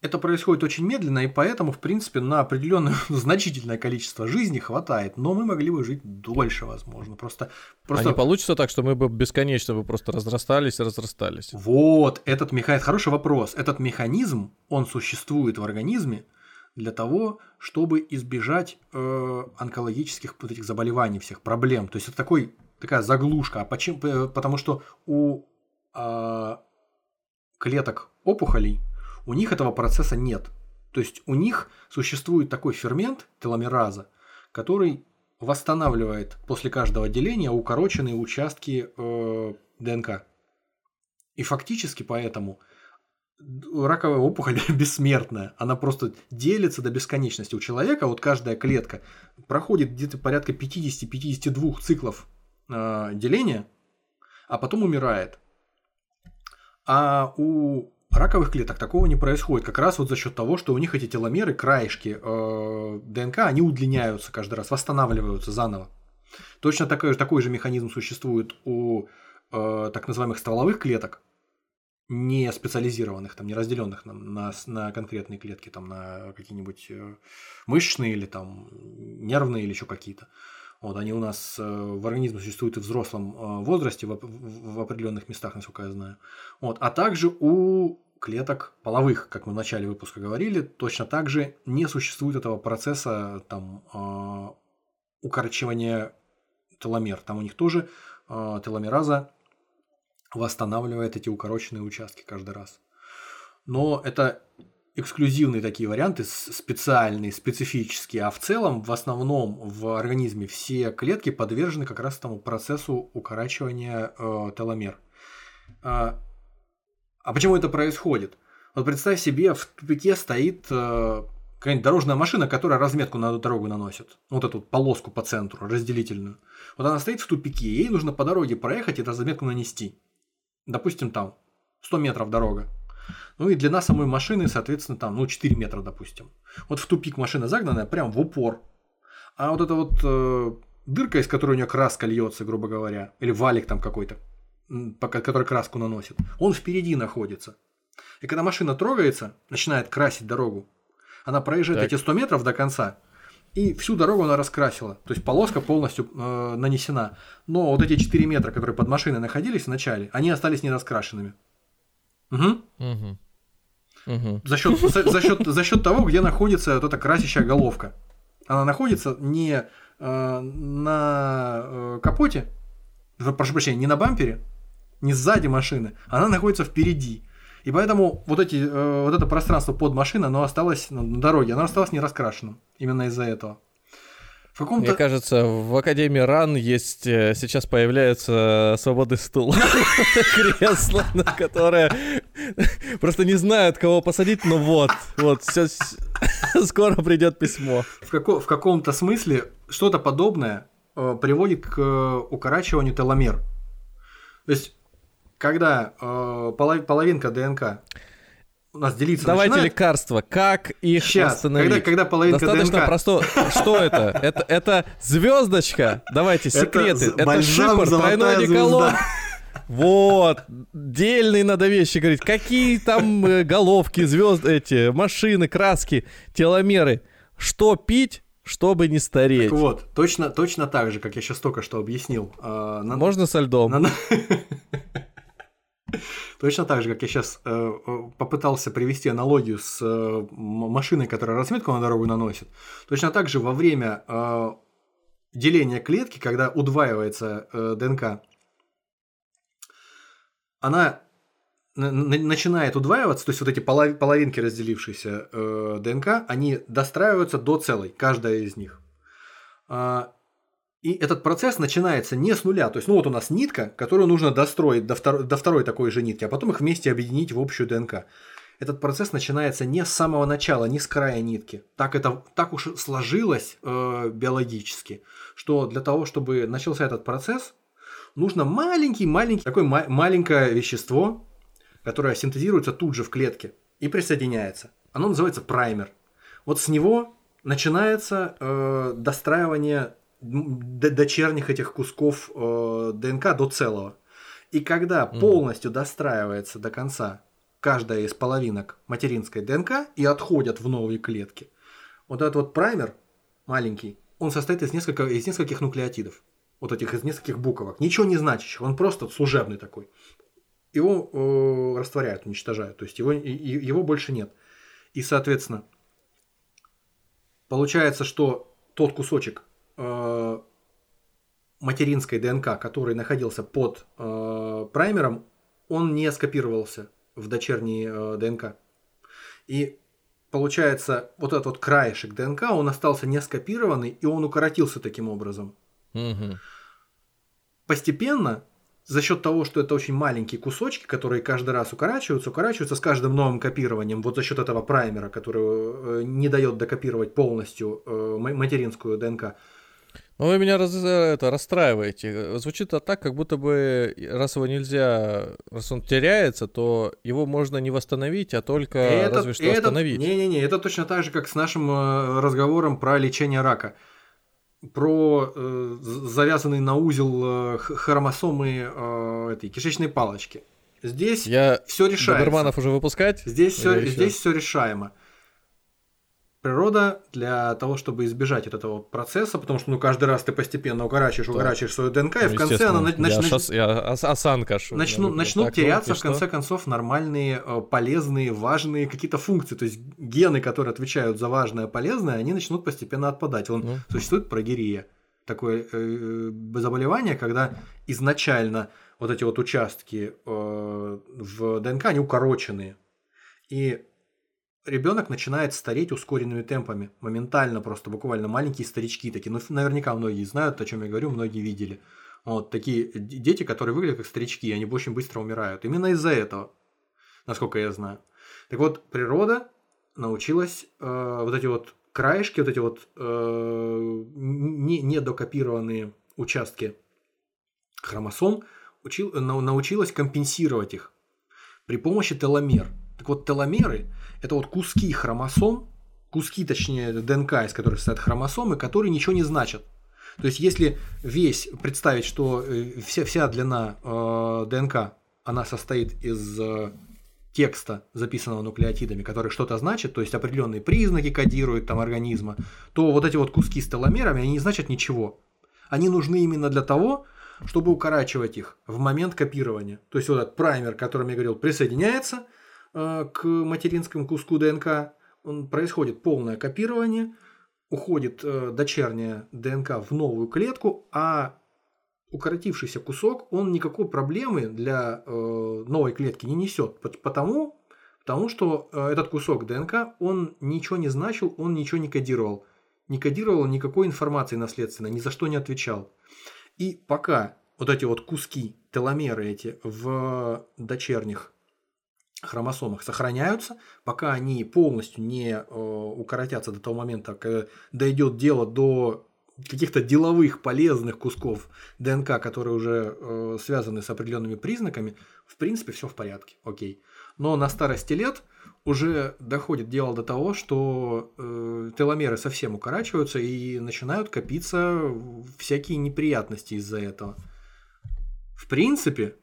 это происходит очень медленно, и поэтому, в принципе, на определенное значительное количество жизни хватает. Но мы могли бы жить дольше, возможно. Просто, А просто не получится так, что мы бы бесконечно бы просто разрастались и разрастались. Вот, этот механизм, хороший вопрос. Этот механизм, он существует в организме для того, чтобы избежать э, онкологических вот этих заболеваний, всех проблем. То есть это такой, такая заглушка. А почему? П- Потому что у а, клеток опухолей у них этого процесса нет. То есть у них существует такой фермент теломераза, который восстанавливает после каждого деления укороченные участки э, ДНК. И фактически поэтому раковая опухоль бессмертная. Она просто делится до бесконечности. У человека вот каждая клетка проходит где-то порядка 50-52 циклов э, деления, а потом умирает. А у раковых клеток такого не происходит. Как раз вот за счет того, что у них эти теломеры, краешки э, ДНК, они удлиняются каждый раз, восстанавливаются заново. Точно такой, такой же механизм существует у э, так называемых стволовых клеток, не специализированных, там, не разделенных на, на, на конкретные клетки, там, на какие-нибудь э, мышечные или там нервные или еще какие-то. Вот, они у нас э, в организме существуют и в взрослом э, возрасте, в, в, определенных местах, насколько я знаю. Вот, а также у клеток половых, как мы в начале выпуска говорили, точно так же не существует этого процесса там, э, укорачивания теломер. Там у них тоже э, теломераза восстанавливает эти укороченные участки каждый раз. Но это эксклюзивные такие варианты, специальные, специфические, а в целом, в основном, в организме все клетки подвержены как раз этому процессу укорачивания э, теломер. А, а почему это происходит? Вот представь себе, в тупике стоит э, какая-нибудь дорожная машина, которая разметку на дорогу наносит. Вот эту вот полоску по центру, разделительную. Вот она стоит в тупике, ей нужно по дороге проехать и разметку нанести. Допустим, там 100 метров дорога. Ну и длина самой машины, соответственно, там, ну, 4 метра, допустим. Вот в тупик машина загнанная прям в упор. А вот эта вот э, дырка, из которой у нее краска льется, грубо говоря, или валик там какой-то, пока- который краску наносит, он впереди находится. И когда машина трогается, начинает красить дорогу, она проезжает Так. эти 100 метров до конца, и всю дорогу она раскрасила. То есть полоска полностью э, нанесена. Но вот эти 4 метра, которые под машиной находились в начале, они остались не раскрашенными. Мгм. Мгм. Мгм. За счет, за, за счет, за счет того, где находится вот эта красящая головка. Она находится не э, на э, капоте, прошу прощения, не на бампере, не сзади машины, она находится впереди. И поэтому вот, эти, э, вот это пространство под машиной, оно осталось на дороге, оно осталось не раскрашенным. Именно из-за этого. В Мне каком-то... кажется, в Академии РАН есть э, сейчас появляется свободный стул. Кресло, на которое просто не знают, кого посадить, но вот, вот, всё с- скоро придет письмо. В, како- в каком-то смысле что-то подобное э, приводит к э, укорачиванию теломер. То есть, когда э, полов- половинка ДНК у нас делиться Давайте начинает, лекарства, как их Сейчас, восстановить? когда, когда половинка Достаточно ДНК... просто. Что это? Это, это звездочка. Давайте, Это секреты. Это, шипр, «Золотая тройной одеколон. звезда». Вот, дельные надо вещи говорить. Какие там э, головки, звезды, эти, машины, краски, теломеры. Что пить, чтобы не стареть. Так вот, точно, точно так же, как я сейчас только что объяснил. э, на- Можно со льдом? на- Точно так же, как я сейчас попытался привести аналогию с э, машиной, которая разметку на дорогу наносит. Точно так же во время э, деления клетки, когда удваивается э, ДНК, она на- на- начинает удваиваться, то есть вот эти полов- половинки разделившиеся э, ДНК, они достраиваются до целой, каждая из них. А, И этот процесс начинается не с нуля. То есть, ну вот у нас нитка, которую нужно достроить до, втор- до второй такой же нитки, а потом их вместе объединить в общую ДНК. Этот процесс начинается не с самого начала, не с края нитки. Так, это, так уж сложилось э, биологически, что для того, чтобы начался этот процесс, нужно маленький-маленький, такое ма- маленькое вещество, которое синтезируется тут же в клетке и присоединяется. Оно называется праймер. Вот с него начинается э, достраивание дочерних этих кусков э, ДНК до целого. И когда Мгм. полностью достраивается до конца каждая из половинок материнской ДНК и отходят в новые клетки, вот этот вот праймер маленький, он состоит из, несколько, из нескольких нуклеотидов. Вот этих из нескольких буквок. Ничего не значащих. Он просто служебный такой. Его э, растворяют, уничтожают. То есть его, и- его больше нет. И, соответственно, получается, что тот кусочек э, материнской ДНК, который находился под э, праймером, он не скопировался в дочерней э, ДНК. И получается, вот этот вот краешек ДНК, он остался не скопированный, и он укоротился таким образом. Мгм. Постепенно, за счет того, что это очень маленькие кусочки, которые каждый раз укорачиваются, укорачиваются с каждым новым копированием, вот за счет этого праймера, который э, не дает докопировать полностью э, ма- материнскую ДНК, Ну, вы меня раз- это, расстраиваете. Звучит это так, как будто бы, раз его нельзя, раз он теряется, то его можно не восстановить, а только Это- разве что это- остановить. Не-не-не, это точно так же, как с нашим э, разговором про лечение рака. Про э, завязанный на узел э, хромосомы э, этой кишечной палочки. Здесь Я все решается. доберманов уже выпускать? Здесь все, здесь все решаемо. Природа для того, чтобы избежать от этого процесса, потому что ну каждый раз ты постепенно укорачиваешь, укорачиваешь свою ДНК, и Ну, в конце она нач- я, нач- шас- я ос- осанка. ш- начну- ну, начнут так, ну, теряться и в что? конце концов нормальные, э, полезные, важные какие-то функции. То есть гены, которые отвечают за важное, полезное, они начнут постепенно отпадать. Вон Ну. существует прогерия. Такое э, заболевание, когда изначально вот эти вот участки э, в ДНК, они укороченные. И ребенок начинает стареть ускоренными темпами. Моментально просто, буквально маленькие старички такие. Ну, наверняка многие знают, о чем я говорю, многие видели. Вот такие дети, которые выглядят как старички, они очень быстро умирают. Именно из-за этого, насколько я знаю. Так вот, природа научилась э, вот эти вот краешки, вот эти вот э, не, недокопированные участки хромосом, учил, нау- научилась компенсировать их при помощи теломер. Так вот, теломеры – это вот куски хромосом, куски, точнее, ДНК, из которых состоят хромосомы, которые ничего не значат. То есть, если весь представить, что э, вся, вся длина э, ДНК, она состоит из э, текста, записанного нуклеотидами, который что-то значит, то есть определенные признаки кодируют там организма, то вот эти вот куски с теломерами, они не значат ничего. Они нужны именно для того, чтобы укорачивать их в момент копирования. То есть вот этот праймер, о котором я говорил, присоединяется к материнскому куску ДНК, он, происходит полное копирование, уходит э, дочерняя ДНК в новую клетку, а укоротившийся кусок, он никакой проблемы для э, новой клетки не несет. Пот- Потому, потому что э, этот кусок ДНК, он ничего не значил, он ничего не кодировал. Не кодировал никакой информации наследственной, ни за что не отвечал. И пока вот эти вот куски, теломеры эти в дочерних хромосомах сохраняются, пока они полностью не э, укоротятся до того момента, когда дойдет дело до каких-то деловых полезных кусков ДНК, которые уже э, связаны с определенными признаками, в принципе, все в порядке, окей. Но на старости лет уже доходит дело до того, что э, теломеры совсем укорачиваются и начинают копиться всякие неприятности из-за этого. В принципе,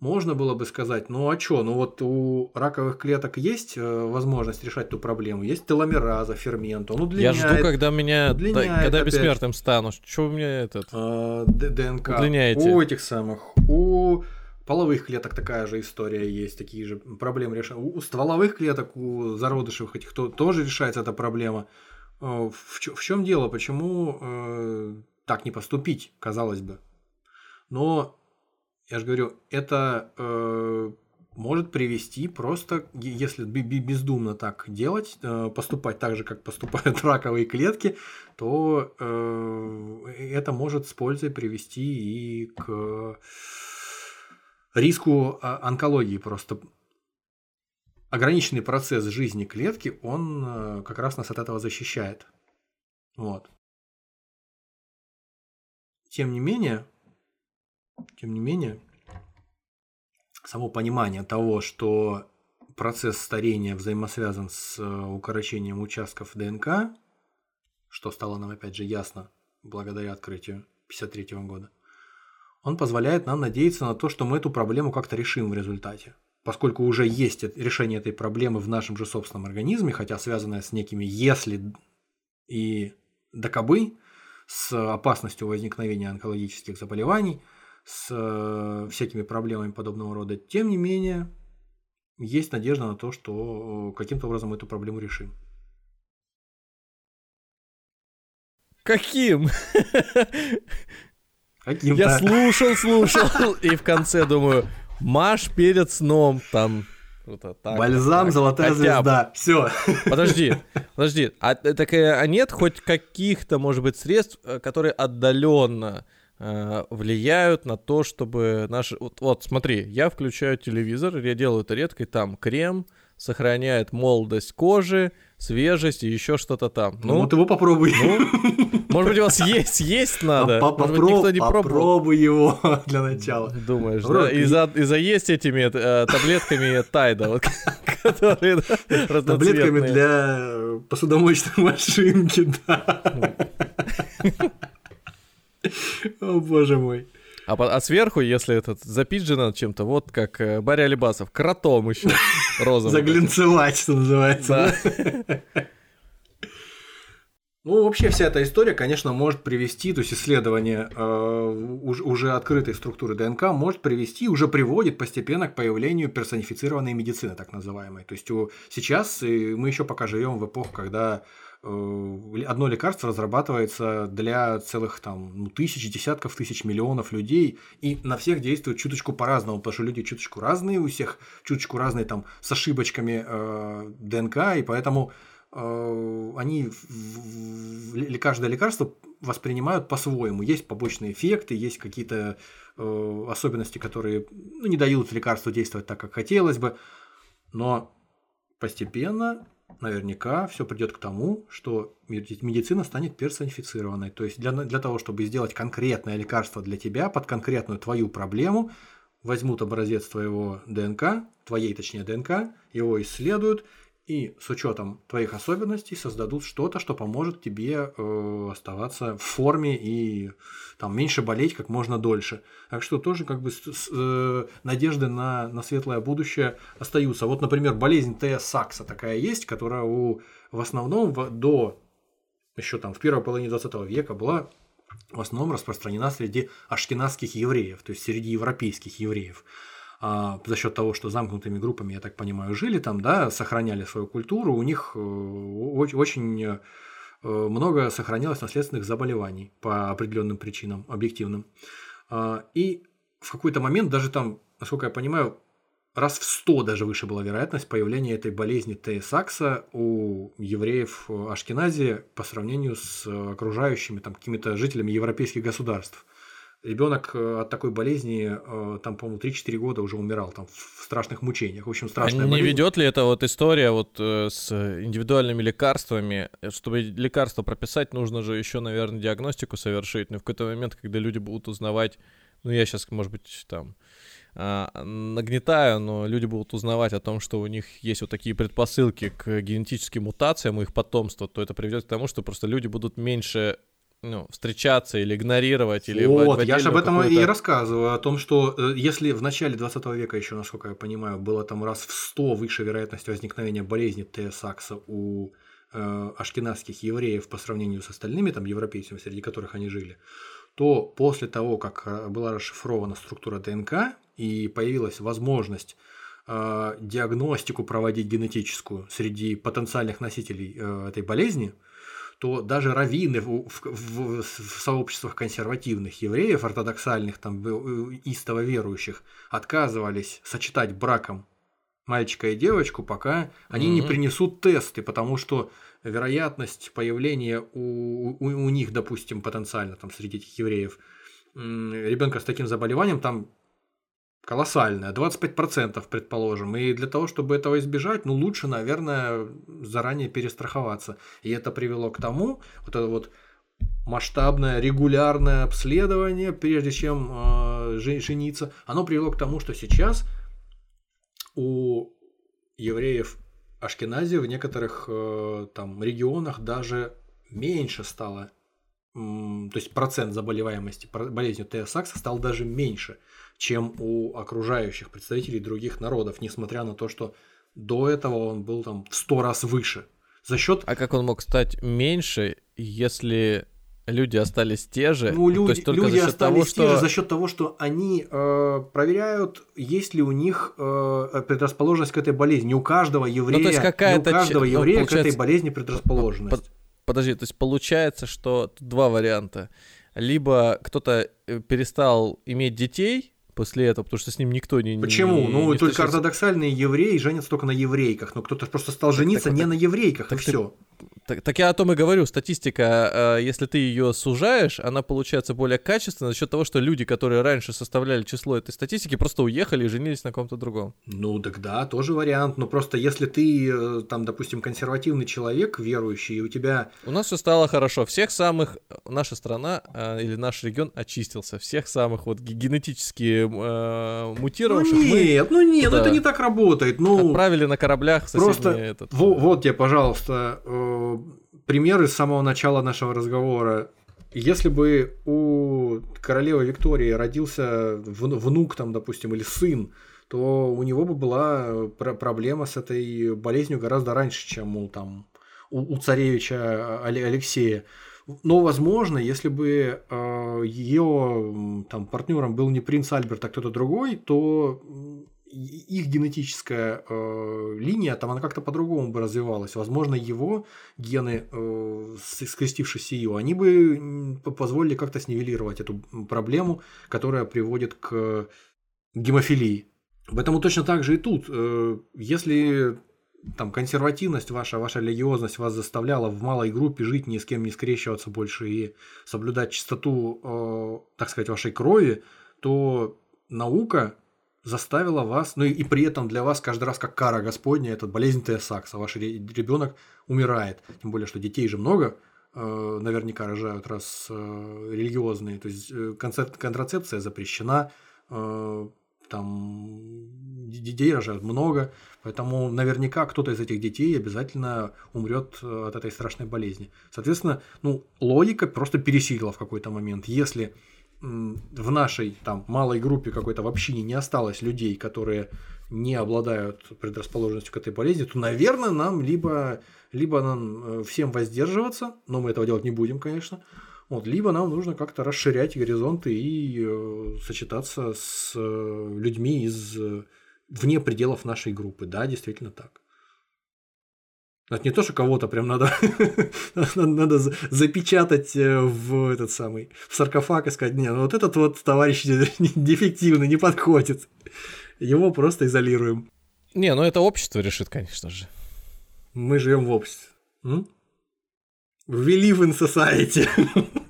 можно было бы сказать, ну а что, ну вот у раковых клеток есть э, возможность решать ту проблему, есть теломераза, фермент, он удлиняет. Я жду, когда меня, да, когда опять, бессмертным стану, что у меня этот? Э, ДНК. Удлиняете. У этих самых, у половых клеток такая же история есть, такие же проблемы решают. У стволовых клеток, у зародышевых этих то, тоже решается эта проблема. Э, в, в чем дело? Почему э, так не поступить, казалось бы? Но я же говорю, это э, может привести просто, если бездумно так делать, э, поступать так же, как поступают раковые клетки, то э, это может с пользой привести и к риску а, онкологии. Просто ограниченный процесс жизни клетки, он э, как раз нас от этого защищает. Вот. Тем не менее, тем не менее, само понимание того, что процесс старения взаимосвязан с э, укорочением участков ДНК, что стало нам опять же ясно благодаря открытию 1953 года, он позволяет нам надеяться на то, что мы эту проблему как-то решим в результате. Поскольку уже есть решение этой проблемы в нашем же собственном организме, хотя связанное с некими «если» и «докобы», с опасностью возникновения онкологических заболеваний – с э, всякими проблемами подобного рода. Тем не менее, есть надежда на то, что э, каким-то образом мы эту проблему решим. Каким? Каким Я слушал, слушал, и в конце думаю, Маш перед сном, там, так, Бальзам, так, золотая звезда. Все. Подожди, подожди. А, так, а нет хоть каких-то, может быть, средств, э, которые отдаленно влияют на то, чтобы наши... Вот, вот смотри, я включаю телевизор, я делаю это редко, и там крем сохраняет молодость кожи, свежесть и еще что-то там. Ну, ну вот его попробуй. Ну, может быть, у вас есть, есть надо? Никто не пробовал? Попробуй его для начала. Думаешь, да? И, за, и заесть этими э, таблетками Тайда, вот, которые Таблетками для посудомоечной машинки, да. О, боже мой. А, а сверху, если этот запиджено чем-то, вот как э, Барри Алибасов, кротом еще розовым. Заглянцевать, что называется. Ну, вообще вся эта история, конечно, может привести, то есть исследование э, уже, открытой структуры ДНК может привести, уже приводит постепенно к появлению персонифицированной медицины, так называемой. То есть у, сейчас мы еще пока живем в эпоху, когда одно лекарство разрабатывается для целых там ну, тысяч, десятков тысяч, миллионов людей, и на всех действует чуточку по-разному, потому что люди чуточку разные, у всех чуточку разные там с ошибочками э, ДНК, и поэтому э, они в, каждое лекарство воспринимают по-своему. Есть побочные эффекты, есть какие-то э, особенности, которые ну, не дают лекарству действовать так, как хотелось бы, но постепенно наверняка все придет к тому, что медицина станет персонифицированной. То есть для, для того, чтобы сделать конкретное лекарство для тебя под конкретную твою проблему, возьмут образец твоего ДНК, твоей точнее ДНК, его исследуют и с учетом твоих особенностей создадут что-то, что поможет тебе э, оставаться в форме и там меньше болеть как можно дольше. Так что тоже как бы с, с, э, надежды на, на светлое будущее остаются. Вот, например, болезнь Т. Сакса такая есть, которая у, в основном в, до еще там в первой половине 20 века была в основном распространена среди ашкенадских евреев, то есть среди европейских евреев за счет того, что замкнутыми группами, я так понимаю, жили там, да, сохраняли свою культуру, у них э, очень э, много сохранялось наследственных заболеваний по определенным причинам, объективным. А, и в какой-то момент даже там, насколько я понимаю, раз в сто даже выше была вероятность появления этой болезни Т. Сакса у евреев Ашкеназии по сравнению с окружающими там какими-то жителями европейских государств. Ребенок э, от такой болезни, э, там, по-моему, 3-4 года уже умирал, там, в страшных мучениях. В общем, страшная а не болезнь. ведет ли это вот история вот э, с индивидуальными лекарствами? Чтобы лекарство прописать, нужно же еще, наверное, диагностику совершить. Но в какой-то момент, когда люди будут узнавать, ну, я сейчас, может быть, там, а, нагнетаю, но люди будут узнавать о том, что у них есть вот такие предпосылки к генетическим мутациям у их потомства, то это приведет к тому, что просто люди будут меньше ну, встречаться или игнорировать, или Вот, я же об этом и рассказываю, о том, что э, если в начале 20 века еще, насколько я понимаю, было там раз в 100 выше вероятность возникновения болезни Т-сакса у э, ашкенадских евреев по сравнению с остальными там европейцами, среди которых они жили, то после того, как э, была расшифрована структура ДНК и появилась возможность э, диагностику проводить генетическую среди потенциальных носителей э, этой болезни – то даже раввины в, в, в, в сообществах консервативных евреев, ортодоксальных, там, истово верующих, отказывались сочетать браком мальчика и девочку, пока они mm-hmm. не принесут тесты, потому что вероятность появления у, у, у них, допустим, потенциально там среди этих евреев ребенка с таким заболеванием там колоссальная, 25% предположим. И для того, чтобы этого избежать, ну лучше, наверное, заранее перестраховаться. И это привело к тому, вот это вот масштабное регулярное обследование, прежде чем э, жениться, оно привело к тому, что сейчас у евреев Ашкенази в некоторых э, там регионах даже меньше стало, э, то есть процент заболеваемости болезнью Т-сакса стал даже меньше чем у окружающих представителей других народов, несмотря на то, что до этого он был там в сто раз выше. За счет... А как он мог стать меньше, если люди остались те же? Ну, люди, то есть только люди за счет остались того, что... те же за счет того, что они э, проверяют, есть ли у них э, предрасположенность к этой болезни. У каждого еврея, ну, то есть какая-то... у каждого еврея ну, получается... к этой болезни предрасположенность. Подожди, то есть получается, что два варианта. Либо кто-то э, перестал иметь детей, после этого, потому что с ним никто не... Почему? Не, ну, не только ортодоксальные евреи женятся только на еврейках, но кто-то просто стал жениться так, не так, на еврейках, так, и все. Так, так я о том и говорю, статистика, э, если ты ее сужаешь, она получается более качественной за счет того, что люди, которые раньше составляли число этой статистики, просто уехали и женились на ком-то другом. Ну, так да, тоже вариант, но просто если ты, э, там, допустим, консервативный человек, верующий, и у тебя... У нас все стало хорошо, всех самых, наша страна э, или наш регион очистился, всех самых вот генетически э, мутировавших ну, нет, мы... ну нет, да, ну это не так работает, ну... Отправили на кораблях Просто, этот... вот, вот тебе, пожалуйста, примеры с самого начала нашего разговора. Если бы у королевы Виктории родился внук, там, допустим, или сын, то у него бы была проблема с этой болезнью гораздо раньше, чем у, там, у, у царевича Алексея. Но, возможно, если бы э, ее там, партнером был не принц Альберт, а кто-то другой, то их генетическая э, линия, там она как-то по-другому бы развивалась. Возможно, его гены, э, скрестившись ее, они бы позволили как-то снивелировать эту проблему, которая приводит к гемофилии. Поэтому точно так же и тут. Э, если там консервативность ваша, ваша религиозность вас заставляла в малой группе жить, ни с кем не скрещиваться больше и соблюдать чистоту, э, так сказать, вашей крови, то наука заставила вас, ну и, и при этом для вас каждый раз как кара Господня, это болезнь Т-сакса, ваш ребенок умирает. Тем более, что детей же много, э, наверняка рожают, раз э, религиозные. То есть э, контрацепция запрещена, э, там детей рожают много, поэтому наверняка кто-то из этих детей обязательно умрет э, от этой страшной болезни. Соответственно, ну, логика просто пересилила в какой-то момент. Если в нашей там малой группе какой-то в общине не осталось людей, которые не обладают предрасположенностью к этой болезни, то, наверное, нам либо, либо нам э, всем воздерживаться, но мы этого делать не будем, конечно, вот, либо нам нужно как-то расширять горизонты и э, сочетаться с э, людьми из э, вне пределов нашей группы. Да, действительно так. Это не то, что кого-то прям надо, надо запечатать э, в этот самый в саркофаг и сказать, не, ну вот этот вот товарищ дефективный, не подходит. Его просто изолируем. Не, ну это общество решит, конечно же. Мы живем в обществе. М? We live in society.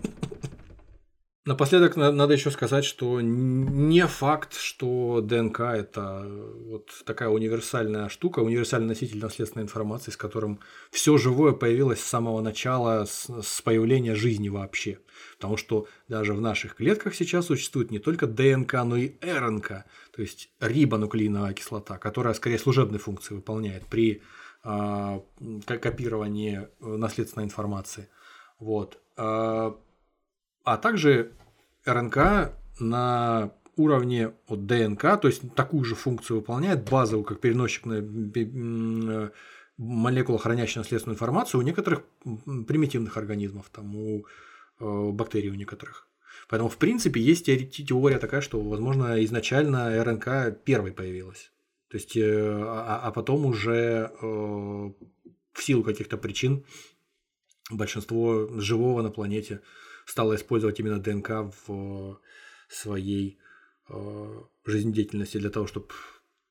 Напоследок надо еще сказать, что не факт, что ДНК это вот такая универсальная штука, универсальный носитель наследственной информации, с которым все живое появилось с самого начала, с, появления жизни вообще. Потому что даже в наших клетках сейчас существует не только ДНК, но и РНК, то есть рибонуклеиновая кислота, которая скорее служебные функции выполняет при э, копировании наследственной информации. Вот. А, также РНК на уровне от ДНК, то есть такую же функцию выполняет базовую, как переносчик на молекула, хранящая наследственную информацию у некоторых примитивных организмов, там у э, бактерий у некоторых. Поэтому, в принципе, есть теория такая, что, возможно, изначально РНК первой появилась. То есть, э, а, а потом уже э, в силу каких-то причин большинство живого на планете стало использовать именно ДНК в своей э, жизнедеятельности для того, чтобы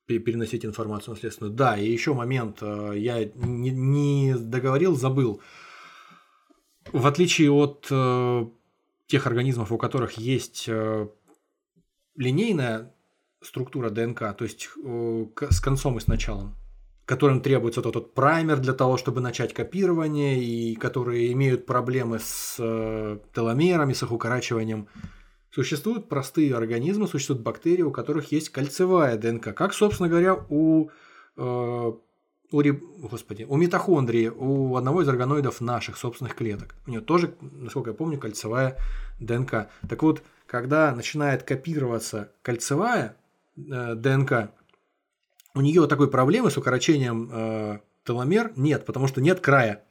переносить информацию наследственную. Да, и еще момент, э, я не, не договорил, забыл. В отличие от э, тех организмов, у которых есть э, линейная структура ДНК, то есть с концом и с началом, которым требуется тот, тот праймер для того, чтобы начать копирование, и которые имеют проблемы с теломерами, с их укорачиванием Существуют простые организмы, существуют бактерии, у которых есть кольцевая ДНК, как, собственно говоря, у, э, у, господи, у митохондрии, у одного из органоидов наших собственных клеток. У нее тоже, насколько я помню, кольцевая ДНК. Так вот, когда начинает копироваться кольцевая э, ДНК, у нее такой проблемы с укорочением э, теломер нет, потому что нет края.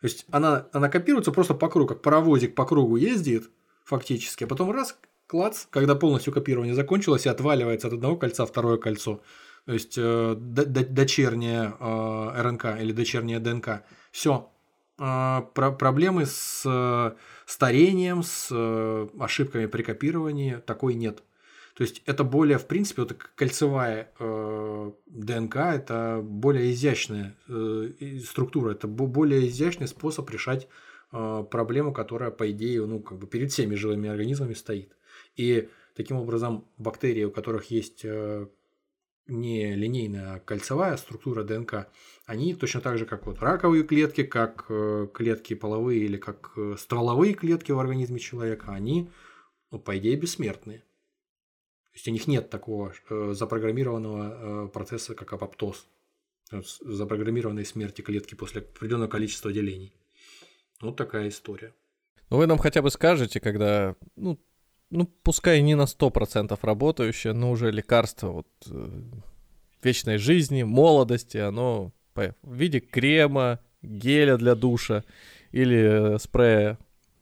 То есть она, она копируется просто по кругу, как паровозик по кругу ездит, фактически. А потом раз, клац, когда полностью копирование закончилось, и отваливается от одного кольца второе кольцо. То есть э, дочерняя э, РНК или дочерняя ДНК. Все. Э, про проблемы с э, старением, с э, ошибками при копировании такой нет. То есть это более, в принципе, вот кольцевая э, ДНК, это более изящная э, структура, это более изящный способ решать а, проблему, которая, по идее, ну, как бы перед всеми живыми организмами стоит. И таким образом бактерии, у которых есть э, не линейная, а кольцевая структура ДНК, они точно так же, как вот раковые клетки, как э, клетки половые или как э, стволовые клетки в организме человека, они, ну, по идее, бессмертные. То есть у них нет такого запрограммированного процесса, как апоптоз, запрограммированной смерти клетки после определенного количества делений. Вот такая история. Ну, вы нам хотя бы скажете, когда, ну, ну, пускай не на 100% работающее, но уже лекарство вот, э, вечной жизни, молодости, оно в виде крема, геля для душа или э, спрея.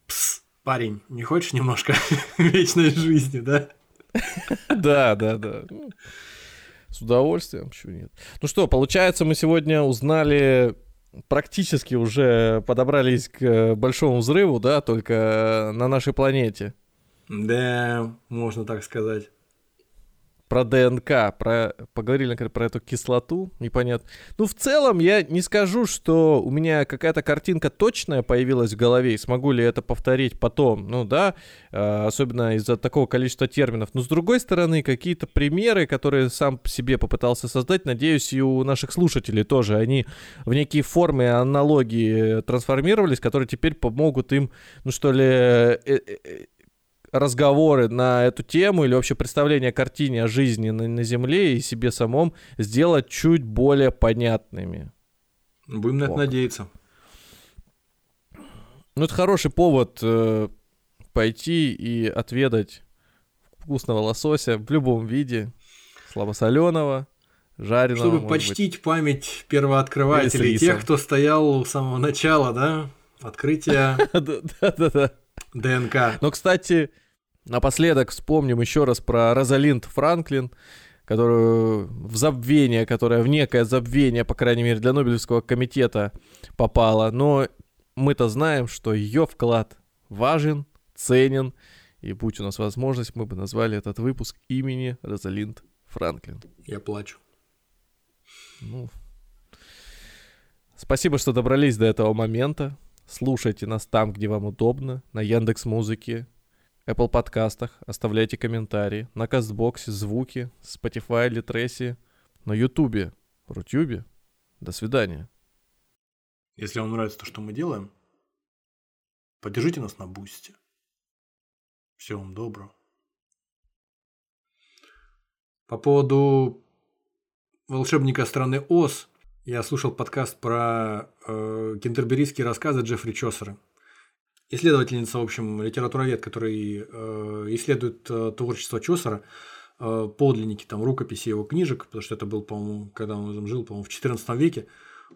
Пс, парень, не хочешь немножко вечной жизни, да? Да, да, да. Ну, с удовольствием, почему нет. Ну что, получается, мы сегодня узнали практически уже подобрались к э, большому взрыву, да, только на нашей планете. Да, можно так сказать про ДНК, про, поговорили, например, про эту кислоту, непонятно. Ну, в целом, я не скажу, что у меня какая-то картинка точная появилась в голове, и смогу ли это повторить потом, ну да, э, особенно из-за такого количества терминов. Но, с другой стороны, какие-то примеры, которые сам себе попытался создать, надеюсь, и у наших слушателей тоже, они в некие формы аналогии трансформировались, которые теперь помогут им, ну что ли, э, э, разговоры на эту тему или вообще представление о картине о жизни на, на Земле и себе самом сделать чуть более понятными. Будем на это надеяться. Ну, это хороший повод э, пойти и отведать вкусного лосося в любом виде, слабосоленого, жареного. Чтобы почтить быть. память первооткрывателей, тех, кто стоял с самого начала, да? Открытия. Да-да-да. ДНК. Но, кстати, напоследок вспомним еще раз про Розалинд Франклин, которую в забвение, которая в некое забвение, по крайней мере, для Нобелевского комитета попала. Но мы-то знаем, что ее вклад важен, ценен, и будь у нас возможность, мы бы назвали этот выпуск имени Розалинд Франклин. Я плачу. Ну, спасибо, что добрались до этого момента. Слушайте нас там, где вам удобно, на Яндекс Музыке, Apple подкастах, оставляйте комментарии, на Кастбоксе, звуки, Spotify, Литреси, на Ютубе, Рутюбе. До свидания. Если вам нравится то, что мы делаем, поддержите нас на бусте. Всего вам доброго. По поводу волшебника страны Оз я слушал подкаст про э, кентерберийские рассказы Джеффри Чосера. исследовательница, в общем, литературовед, который э, исследует э, творчество Чосера, э, подлинники, там, рукописи его книжек, потому что это был, по-моему, когда он там жил, по-моему, в XIV веке,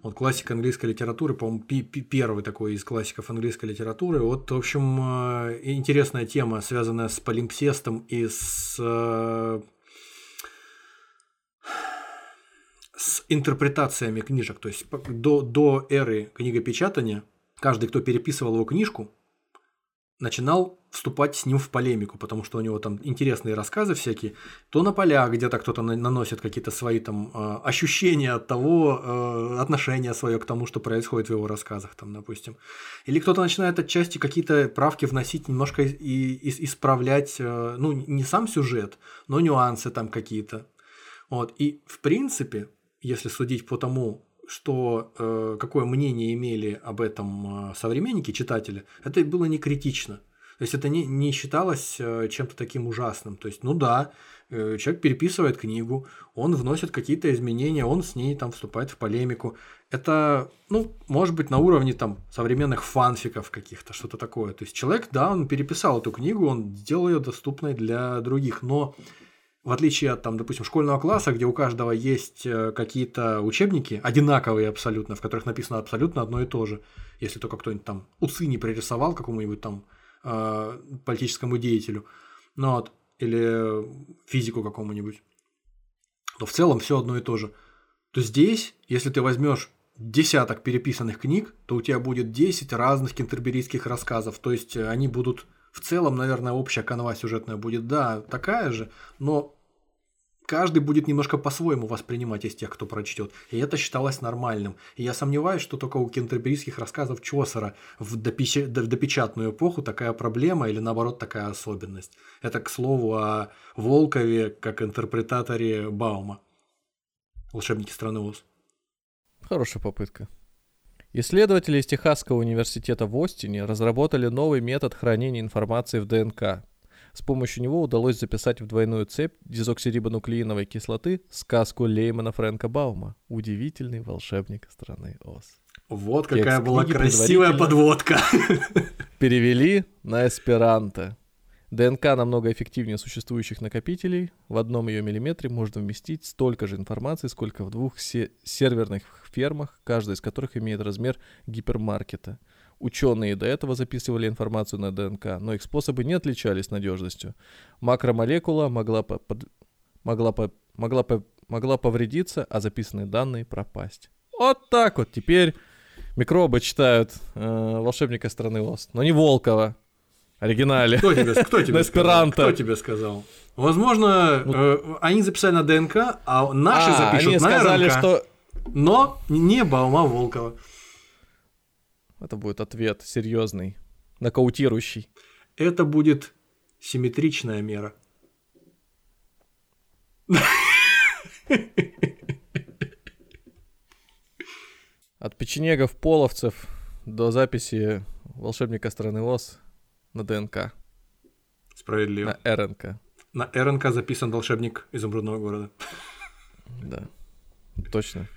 вот классик английской литературы, по-моему, первый такой из классиков английской литературы. Вот, в общем, э, интересная тема, связанная с полимпсестом и с э, с интерпретациями книжек. То есть до, до эры книгопечатания каждый, кто переписывал его книжку, начинал вступать с ним в полемику, потому что у него там интересные рассказы всякие, то на полях где-то кто-то наносит какие-то свои там э, ощущения от того, э, отношения свое к тому, что происходит в его рассказах, там, допустим. Или кто-то начинает отчасти какие-то правки вносить, немножко и, и, исправлять, э, ну, не сам сюжет, но нюансы там какие-то. Вот. И, в принципе, если судить по тому, что э, какое мнение имели об этом э, современники, читатели, это было не критично. То есть это не, не считалось э, чем-то таким ужасным. То есть, ну да, э, человек переписывает книгу, он вносит какие-то изменения, он с ней там вступает в полемику. Это, ну, может быть, на уровне там современных фанфиков каких-то, что-то такое. То есть человек, да, он переписал эту книгу, он сделал ее доступной для других, но в отличие от, там, допустим, школьного класса, где у каждого есть э, какие-то учебники, одинаковые абсолютно, в которых написано абсолютно одно и то же, если только кто-нибудь там усы не пририсовал какому-нибудь там э, политическому деятелю, ну вот, или физику какому-нибудь, то в целом все одно и то же. То здесь, если ты возьмешь десяток переписанных книг, то у тебя будет 10 разных кентерберийских рассказов. То есть э, они будут в целом, наверное, общая канва сюжетная будет, да, такая же, но каждый будет немножко по-своему воспринимать из тех, кто прочтет. И это считалось нормальным. И я сомневаюсь, что только у кентерберийских рассказов Чосера в, допеча... допечатную эпоху такая проблема или наоборот такая особенность. Это, к слову, о Волкове как интерпретаторе Баума. Волшебники страны Оз. Хорошая попытка. Исследователи из Техасского университета в Остине разработали новый метод хранения информации в ДНК. С помощью него удалось записать в двойную цепь дезоксирибонуклеиновой кислоты сказку Леймана Фрэнка Баума «Удивительный волшебник страны Оз». Вот какая Текст была красивая подводка. Перевели на эсперанто. ДНК намного эффективнее существующих накопителей. В одном ее миллиметре можно вместить столько же информации, сколько в двух се- серверных фермах, каждая из которых имеет размер гипермаркета. Ученые до этого записывали информацию на ДНК, но их способы не отличались надежностью. Макромолекула могла, по- под- могла, по- могла, по- могла повредиться, а записанные данные пропасть. Вот так вот теперь микробы читают э, волшебника страны Ост, но не Волкова оригинале. Кто тебе, кто тебе сказал? Кто тебе сказал? Возможно, ну, э, они записали на ДНК, а наши а, запишут они на сказали, РНК. что... Но не Баума Волкова. Это будет ответ серьезный, нокаутирующий. Это будет симметричная мера. От печенегов половцев до записи волшебника страны Оз на ДНК. Справедливо. На РНК. На РНК записан волшебник изумрудного города. Да, точно.